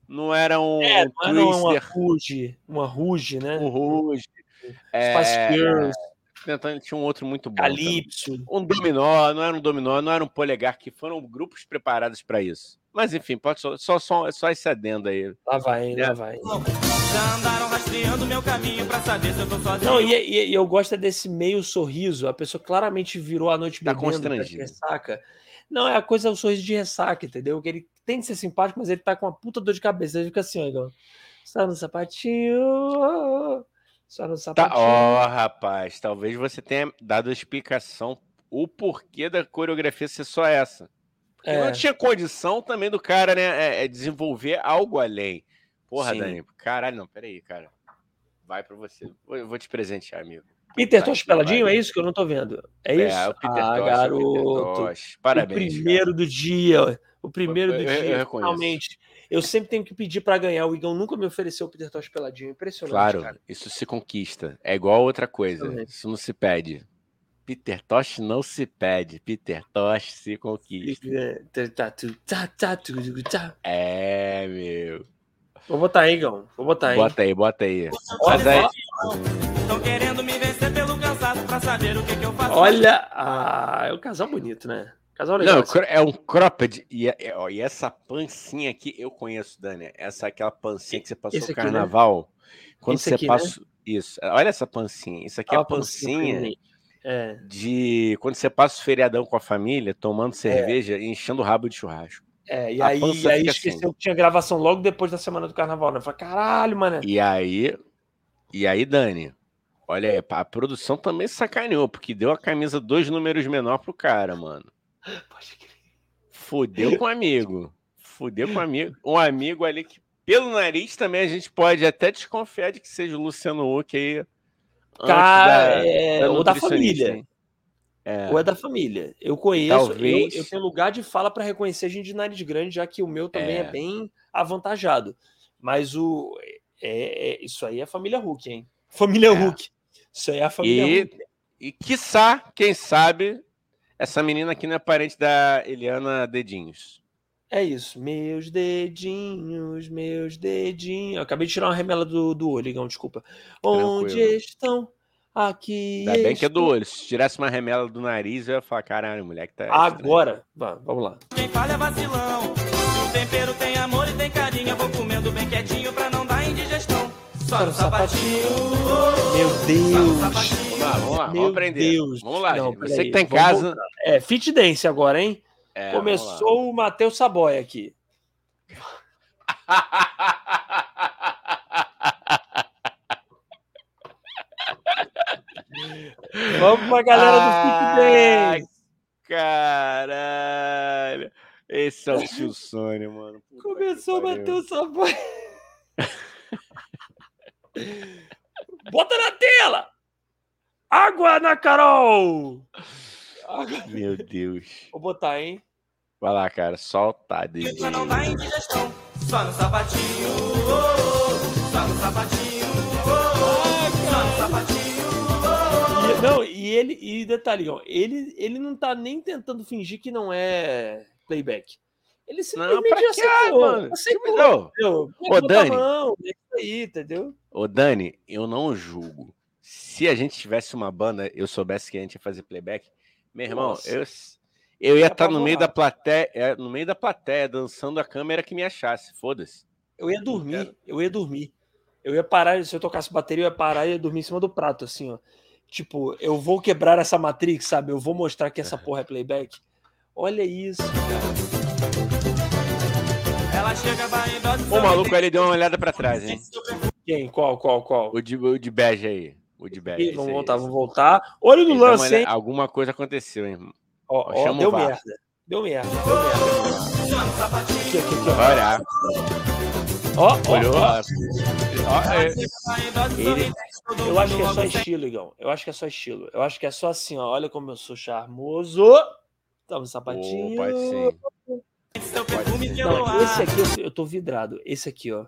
A: Não era um
B: É, não era uma Ruge, uma Ruge, né?
A: um rouge.
B: Spice
A: É,
B: Girls,
A: tentando, tinha um outro muito bom. também.
B: Calypso.
A: Um dominó, não era um dominó, não era um polegar, que foram grupos preparados para isso. Mas enfim, pode só, só, só, só esse adendo aí.
B: Lá vai,
A: É.
B: lá vai.
D: Já andaram rastreando meu caminho pra saber se eu tô sozinho.
B: Não, e, e- e eu gosto é desse meio sorriso. A pessoa claramente virou a noite
A: Tá
B: bebendo, tá ressaca. Não, é a coisa, o sorriso de ressaca, entendeu? Que ele tem que ser simpático, mas ele tá com uma puta dor de cabeça. Ele fica assim, ó, igual, Só no sapatinho. Só no
A: Tá,
B: sapatinho.
A: ó, rapaz, talvez você tenha dado a explicação o porquê da coreografia ser só essa. Porque
B: É.
A: não tinha condição também do cara, né, é, é desenvolver algo além. Porra,
B: Sim.
A: Dani, caralho, não, peraí, cara. Vai pra você. Vou- Eu vou te presentear, amigo.
B: Peter
A: Tá
B: Tosh peladinho, é
A: pariu.
B: isso que eu não tô vendo. É isso?
A: É, o Peter
B: ah,
A: Tosh,
B: garoto.
A: Peter Tosh. Parabéns.
B: o primeiro do dia. O primeiro
A: Eu-
B: do
A: eu- eu
B: dia,
A: reconheço.
B: finalmente. Eu sempre tenho que pedir pra ganhar. O Igão nunca me ofereceu o Peter Tosh peladinho. Impressionante,
A: Claro,
B: cara.
A: isso se conquista. É igual outra coisa.
B: Exatamente.
A: Isso não se pede. Peter Tosh não se pede. Peter Tosh se conquista.
B: É, tá, tá, tá.
A: É, meu.
B: Vou botar aí, Igão. Vou botar aí.
A: Bota aí, bota aí.
B: Olha,
A: Mas aí,
D: Estão querendo me vencer pelo cansaço pra saber o que, que eu faço.
B: olha ah, é um casal bonito, né? Casal legal.
A: Não,
B: assim.
A: é um cropped. E, é- é- ó, e essa pancinha aqui eu conheço, Dani. Essa é aquela pancinha que você passou no
B: né?
A: carnaval. Quando
B: Esse
A: você
B: aqui, né?
A: passa. Isso. Olha essa pancinha. Isso aqui é
B: Olha
A: a pancinha
B: pequenininha. É.
A: de quando você passa o feriadão com a família, tomando cerveja e enchendo o rabo de churrasco.
B: É, e
A: A
B: aí, e aí esqueceu
A: assim.
B: que tinha gravação logo depois da semana do carnaval, né? Falei, caralho, mano.
A: E aí, e aí, Dani, olha aí, a produção também sacaneou, porque deu a camisa dois números menor pro cara, mano.
B: Pode crer.
A: Fudeu com o amigo. Fudeu com o amigo. Um amigo ali que, pelo nariz, também a gente pode até desconfiar de que seja o Luciano Huck aí.
B: Cara,
A: da-
B: é,
A: da
B: ou da família.
A: hein? É,
B: Ou é da família. Eu conheço, eu-
A: Talvez.
B: eu, tenho lugar de fala para reconhecer gente de nariz grande, já que o meu também é,
A: É.
B: bem avantajado. Mas o é, é- isso aí é família Hulk, hein? Família
A: É.
B: Hulk. Isso aí é a família
A: E,
B: Hulk.
A: e quiçá, quem sabe, essa menina aqui não é parente da Eliana Dedinhos.
B: É isso. Meus dedinhos, meus dedinhos. Eu acabei de tirar uma remela do, do olho, Igão, desculpa. Onde
A: Tranquilo.
B: estão? Aqui.
A: Ainda bem que é do olho. Se tirasse uma remela do nariz, eu ia falar, caralho, o moleque tá.
B: Agora. Vá, vamos lá.
D: Quem falha é vacilão. O tempero tem amor e tem carinho, eu vou comendo bem quietinho pra não dar indigestão. Só no sapatinho.
B: Meu
D: Só no
B: Deus.
A: Vamos lá, vamos lá,
B: Meu
A: vamos aprender.
B: Deus.
A: Vamos lá,
B: Não.
A: Você
B: peraí,
A: que tá em
B: vamos
A: casa.
B: voltar. É, fit dance agora, hein?
A: é.
B: Começou o Matheus Saboia aqui. Vamos pra galera do Fit Dance.
A: Caralho. Esse é o tio Sônia, mano. Puta
B: Começou o
A: pariu.
B: Matheus Saboia. Bota na tela! Água na Carol!
A: Meu Deus.
B: Vou botar, hein?
A: Vai lá, cara. Solta, DJ.
D: Pra não. Só no sapatinho. oh, oh. Só no sapatinho. oh, oh. Só no sapatinho.
B: E, não, e ele, e detalhe, ó, ele, ele não tá nem tentando fingir que não é playback. Ele
A: Não,
B: simplesmente
A: pra quê,
B: aceitou.
A: mano?
B: aceitou,
A: Não.
B: entendeu?
A: Ô, Dani.
B: mão, é isso aí, entendeu?
A: Ô, Dani, eu não julgo. Se a gente tivesse uma banda, eu soubesse que a gente ia fazer playback, meu irmão,
B: Nossa.
A: eu, eu ia estar no meio da plateia, é, no meio da plateia, dançando a câmera que me achasse. Foda-se.
B: Eu ia dormir, eu ia dormir. Eu ia parar, se eu tocasse bateria, eu ia parar e ia dormir em cima do prato, assim, ó. Tipo, eu vou quebrar essa Matrix, sabe? Eu vou mostrar que essa porra é playback. Olha isso, cara.
D: Ela chega, vai.
A: O maluco ali deu uma olhada pra trás, hein?
B: Quem? Qual, qual, qual?
A: O de, o de bege aí.
B: Vamos
A: aí,
B: voltar, vamos voltar. Olho no lance, hein?
A: Alguma coisa aconteceu, hein?
B: Ó, ó, deu merda. Deu merda, deu merda. Aqui, aqui, aqui,
A: Vai olhar.
B: ó.
A: Olhou.
B: ó.
A: ó. Ó, é,
B: Ele- Eu acho que é só estilo, Igão. Eu acho que é só estilo. Eu acho que é só assim, ó. Olha como eu sou charmoso. Tava no
A: Pô,
B: sapatinho.
A: pode sim.
D: Seu perfume que
B: Não, esse aqui eu, eu tô vidrado. Esse aqui, ó.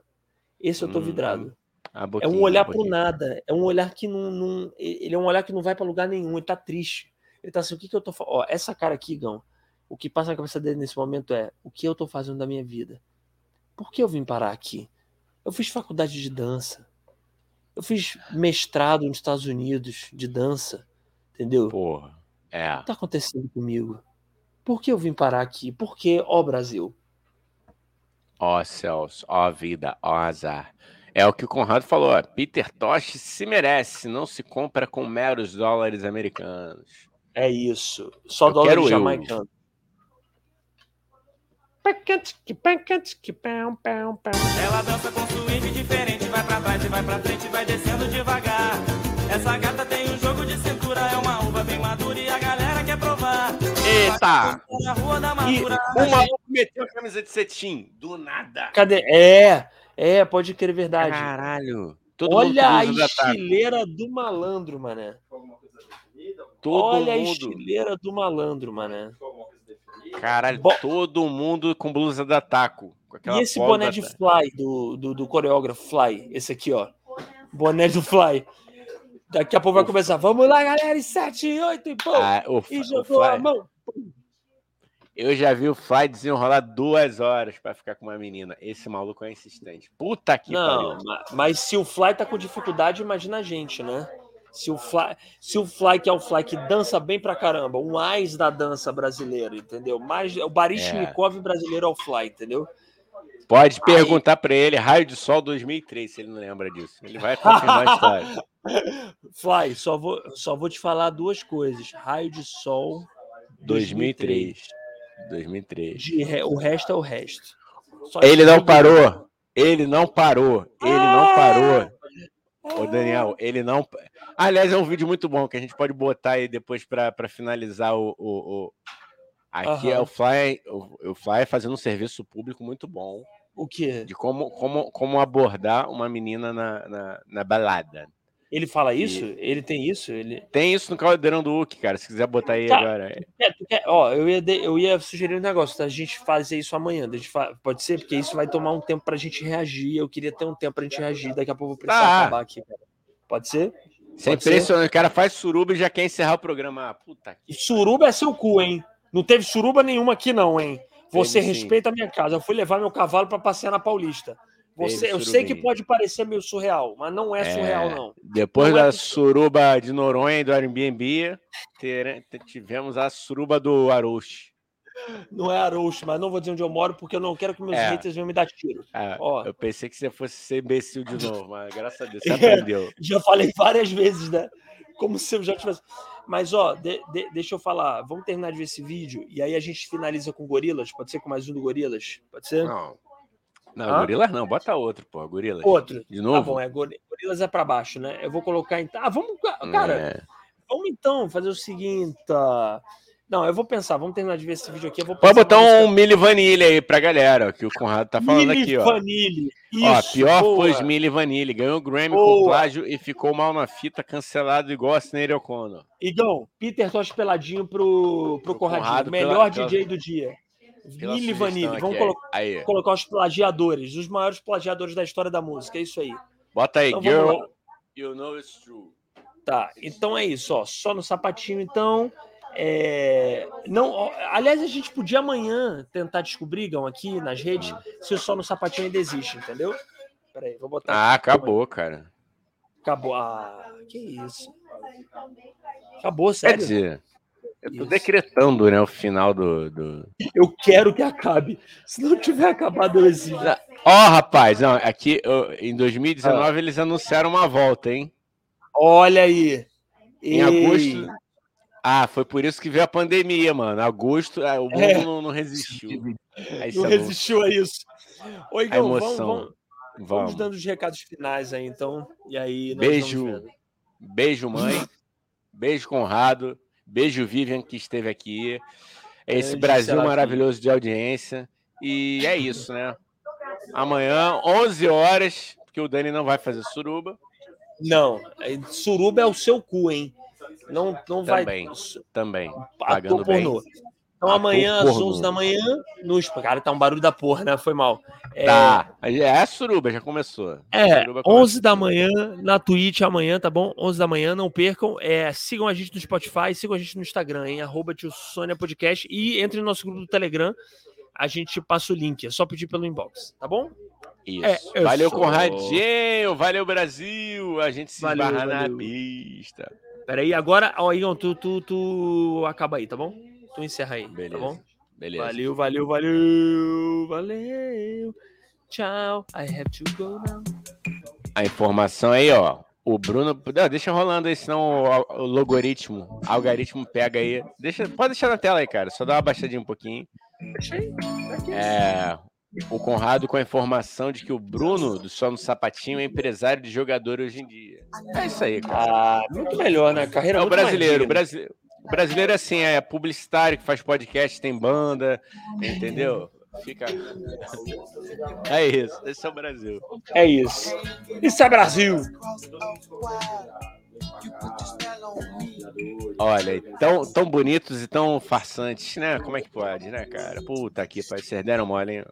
B: Esse eu tô
A: Hum,
B: vidrado. É um olhar
A: a
B: pro
A: boquinha.
B: nada. É um olhar que não, não- Ele é um olhar que não vai pra lugar nenhum. Ele tá triste. Ele tá assim, o que que eu tô? Ó, essa cara aqui, Gão, o que passa na cabeça dele nesse momento é: o que eu tô fazendo da minha vida? Por que eu vim parar aqui? Eu fiz faculdade de dança. Eu fiz mestrado nos Estados Unidos de dança. Entendeu?
A: Porra. É.
B: O que tá acontecendo comigo? Por que eu vim parar aqui? Por que, ó Brasil?
A: Ó céus, ó vida, ó azar. É o que o Conrado falou. ó, Peter Tosh se merece, não se compra com meros dólares americanos.
B: É isso. Só
A: Eu
B: dólar
A: quero eu.
B: jamaicano.
D: Ela dança com swing diferente, vai pra trás e vai pra frente, vai descendo devagar. Essa gata tem um jogo de cintura, é uma uva bem madura e a galera quer provar.
A: Eita!
D: Na rua da
B: E.
A: O maluco meteu a camisa de cetim, do nada.
B: Cadê? É, é, pode crer verdade.
A: Caralho. Todo
B: Olha a estileira do malandro, mané.
A: Todo
B: Olha a
A: mundo.
B: estileira do malandro, mané.
A: Caralho,
B: Bo-
A: todo mundo com blusa da Taco.
B: E esse boné de fly do, do, do coreógrafo Fly, esse aqui, ó. Boné do fly. Daqui a pouco vai começar. Vamos lá, galera, em 7, 8 e pô.
A: Ah, o,
B: e
A: o
B: jogou a mão.
A: Eu já vi o Fly desenrolar duas horas pra ficar com uma menina. Esse maluco é insistente. Puta que
B: Não,
A: pariu.
B: ma- mas se o Fly tá com dificuldade, imagina a gente, né? Se o Fly, se o Fly que é o Fly que dança bem pra caramba, um mais da dança brasileira, entendeu? Mais o Baryshnikov brasileiro é o Fly, entendeu?
A: Pode perguntar pra ele, Raio de Sol 2003, se ele não lembra disso. Ele vai confirmar a história.
B: Fly, só vou, só vou te falar duas coisas. Raio de Sol
A: 2003. 2003.
B: De re- o resto é o resto. Só
A: Ele não parou. Ele não parou. Ele não
B: Ah!
A: parou. Ô, Daniel, ele não. Aliás, é um vídeo muito bom que a gente pode botar aí depois pra finalizar o. o- o- Aqui é
B: Aham.
A: o Fly, o, o Fly fazendo um serviço público muito bom
B: O quê?
A: de como, como, como abordar uma menina na, na, na balada.
B: Ele fala isso? Ele tem isso? Ele...
A: Tem isso no Caldeirão do Hulk, cara. Se quiser botar aí
B: Tá.
A: agora.
B: É, quer- ó, eu ia, de- eu ia sugerir um negócio, da gente fazer isso amanhã. fa- Pode ser? Porque isso vai tomar um tempo pra gente reagir. Eu queria ter um tempo pra gente reagir. Daqui a pouco eu vou precisar
A: Tá.
B: acabar aqui, cara. Pode ser?
A: Isso é impressionante. O cara faz suruba e já quer encerrar o programa. Ah, puta que.
B: Suruba é seu cu, hein? Não teve suruba nenhuma aqui, não, hein? Você
A: sim.
B: respeita a minha casa. Eu fui levar meu cavalo pra passear na Paulista. Você, eu sei que pode parecer meio surreal, mas não é,
A: É.
B: surreal, não.
A: Depois
B: Não é
A: da
B: que-
A: suruba de Noronha e do Airbnb, tere- t- tivemos a suruba do Arouche.
B: Não é Arouche, mas não vou dizer onde eu moro porque eu não quero que meus
A: É.
B: haters venham me dar tiro.
A: Ah,
B: Ó.
A: Eu pensei que você fosse ser imbecil de novo, mas graças a Deus você
B: É.
A: aprendeu.
B: Já falei várias vezes, né? Como se eu já tivesse. Mas, ó, de- de- deixa eu falar. Vamos terminar de ver esse vídeo e aí a gente finaliza com Gorilas. Pode ser com mais um do Gorilas? Pode ser?
A: Não. Não,
B: Hã?
A: gorilas não, bota outro, pô. Gorilas.
B: Outro.
A: De
B: Tá
A: novo?
B: bom, é Gori- Gorilas é pra baixo, né? Eu vou colocar então. Ah, vamos. Cara,
A: É.
B: vamos então fazer o seguinte. ah, Não, eu vou pensar. Vamos terminar de ver esse vídeo aqui.
A: Pode botar um Mili Vanille aí pra galera, que o Conrado tá falando
B: Milli
A: aqui, ó.
B: Vanille.
A: Ó,
B: Isso,
A: pior
B: boa.
A: foi Smiley Vanille. Ganhou o Grammy com
B: Boa.
A: plágio e ficou mal na fita, cancelado igual a Sinead O'Connor.
B: Igão, Peter Tosh peladinho pro, pro
A: Pro
B: Conradinho.
A: Conrado,
B: Melhor
A: pela-
B: DJ do dia.
A: Sugestão
B: Vanille. Vamos
A: aí.
B: colocar.
A: Aí,
B: colocar os plagiadores, os maiores plagiadores da história da música. É isso aí.
A: bota aí,
B: Então,
A: Girl,
B: lá.
A: you know it's true.
B: Tá, então é isso, ó. Só no sapatinho, então. É, Não, ó, aliás, a gente podia amanhã tentar descobrir, Gão, aqui nas redes, se o só no sapatinho ainda existe, entendeu? Peraí, vou botar.
A: Ah,
B: aqui.
A: acabou, cara.
B: Acabou. Ah, que isso. Acabou,
A: Quer
B: sério.
A: dizer, eu tô
B: Isso.
A: decretando, né, o final do... do...
B: Eu quero que acabe. Se não tiver acabado, eu exijo.
A: Ó, rapaz, não, aqui em 2019
B: Ah.
A: eles anunciaram uma volta, hein?
B: Olha aí.
A: Em
B: Ei,
A: agosto. Ah, foi por isso que veio a pandemia, mano. Agosto, ah, o mundo
B: É.
A: não, não resistiu. Aí
B: Não
A: você-
B: resistiu a isso. Oi,
A: A
B: Igão, vamos,
A: emoção.
B: vamos, vamos
A: Vamos.
B: dando os recados finais aí, então. E aí, nós
A: Beijo. Beijo, mãe. Beijo, Conrado. Beijo, Vivian, que esteve aqui. Esse
B: Beijo,
A: Brasil maravilhoso de audiência. E é isso, né? Amanhã, 11 horas, porque o Dani não vai fazer suruba.
B: Não, é- suruba é o seu cu, hein? Não, não vai.
A: Também. Também.
B: Ator
A: Pagando bem.
B: Então
A: Ah,
B: amanhã, às
A: corno.
B: 11 da manhã, no. Cara, tá um barulho da porra, né? Foi mal. É,
A: Tá. É a suruba, já começou.
B: É,
A: Suruba começa.
B: 11 da manhã na Twitch amanhã, tá bom? 11 da manhã, não percam. É, sigam a gente no Spotify, sigam a gente no Instagram, em arroba tio Sônia Podcast e entre no nosso grupo do Telegram. A gente passa o link, é só pedir pelo inbox, tá bom?
A: Isso.
B: É, eu
A: valeu,
B: sou-
A: Conradinho. Valeu, Brasil. A gente se
B: Valeu,
A: esbarra na
B: valeu.
A: pista.
B: Peraí, agora, ó, Igor, tu, tu, tu acaba aí, tá bom? Tu encerra aí,
A: Beleza.
B: tá bom?
A: Beleza.
B: Valeu, valeu, valeu, valeu. Tchau, I have to go now.
A: A informação aí, ó. O Bruno. Não, deixa rolando aí, senão o, o logaritmo, algoritmo pega aí. Deixa, pode deixar na tela aí, cara. Só dá uma baixadinha um pouquinho.
B: Deixa aí.
A: É, o Conrado com a informação de que o Bruno, do Só no Sapatinho, é empresário de jogador hoje em dia. É isso aí, cara.
B: Ah, muito melhor, né? Carreira
A: É o brasileiro. Brasileiro, o brasileiro é assim, é publicitário que faz podcast, tem banda, entendeu? Fica. É isso. Esse é o Brasil.
B: É isso. Isso é Brasil.
A: Olha, tão, tão bonitos e tão farsantes, né? Como é que pode, né, cara? Puta que pariu, vocês deram mole, hein?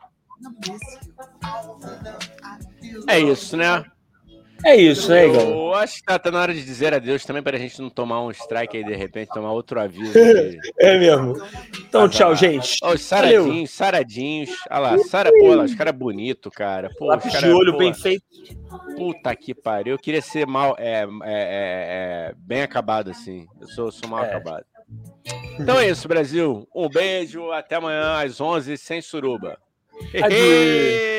A: É isso, né?
B: É isso, né, Igor?
A: Eu acho que tá, tá na hora de dizer adeus também pra gente não tomar um strike aí de repente, tomar outro aviso.
B: É mesmo. Então, tchau, gente.
A: Ó, os saradinhos, saradinhos. Olha lá, Sara, pô, lá, os caras bonitos, cara. Pô,
B: Lápis
A: cara,
B: de olho
A: pô,
B: bem feito.
A: Puta que pariu. Eu queria ser mal, é, é, é, é, bem acabado assim. Eu sou, sou mal
B: É.
A: acabado. Então é isso, Brasil. Um beijo, até amanhã às 11 sem suruba.
B: Adieu.
A: Hey!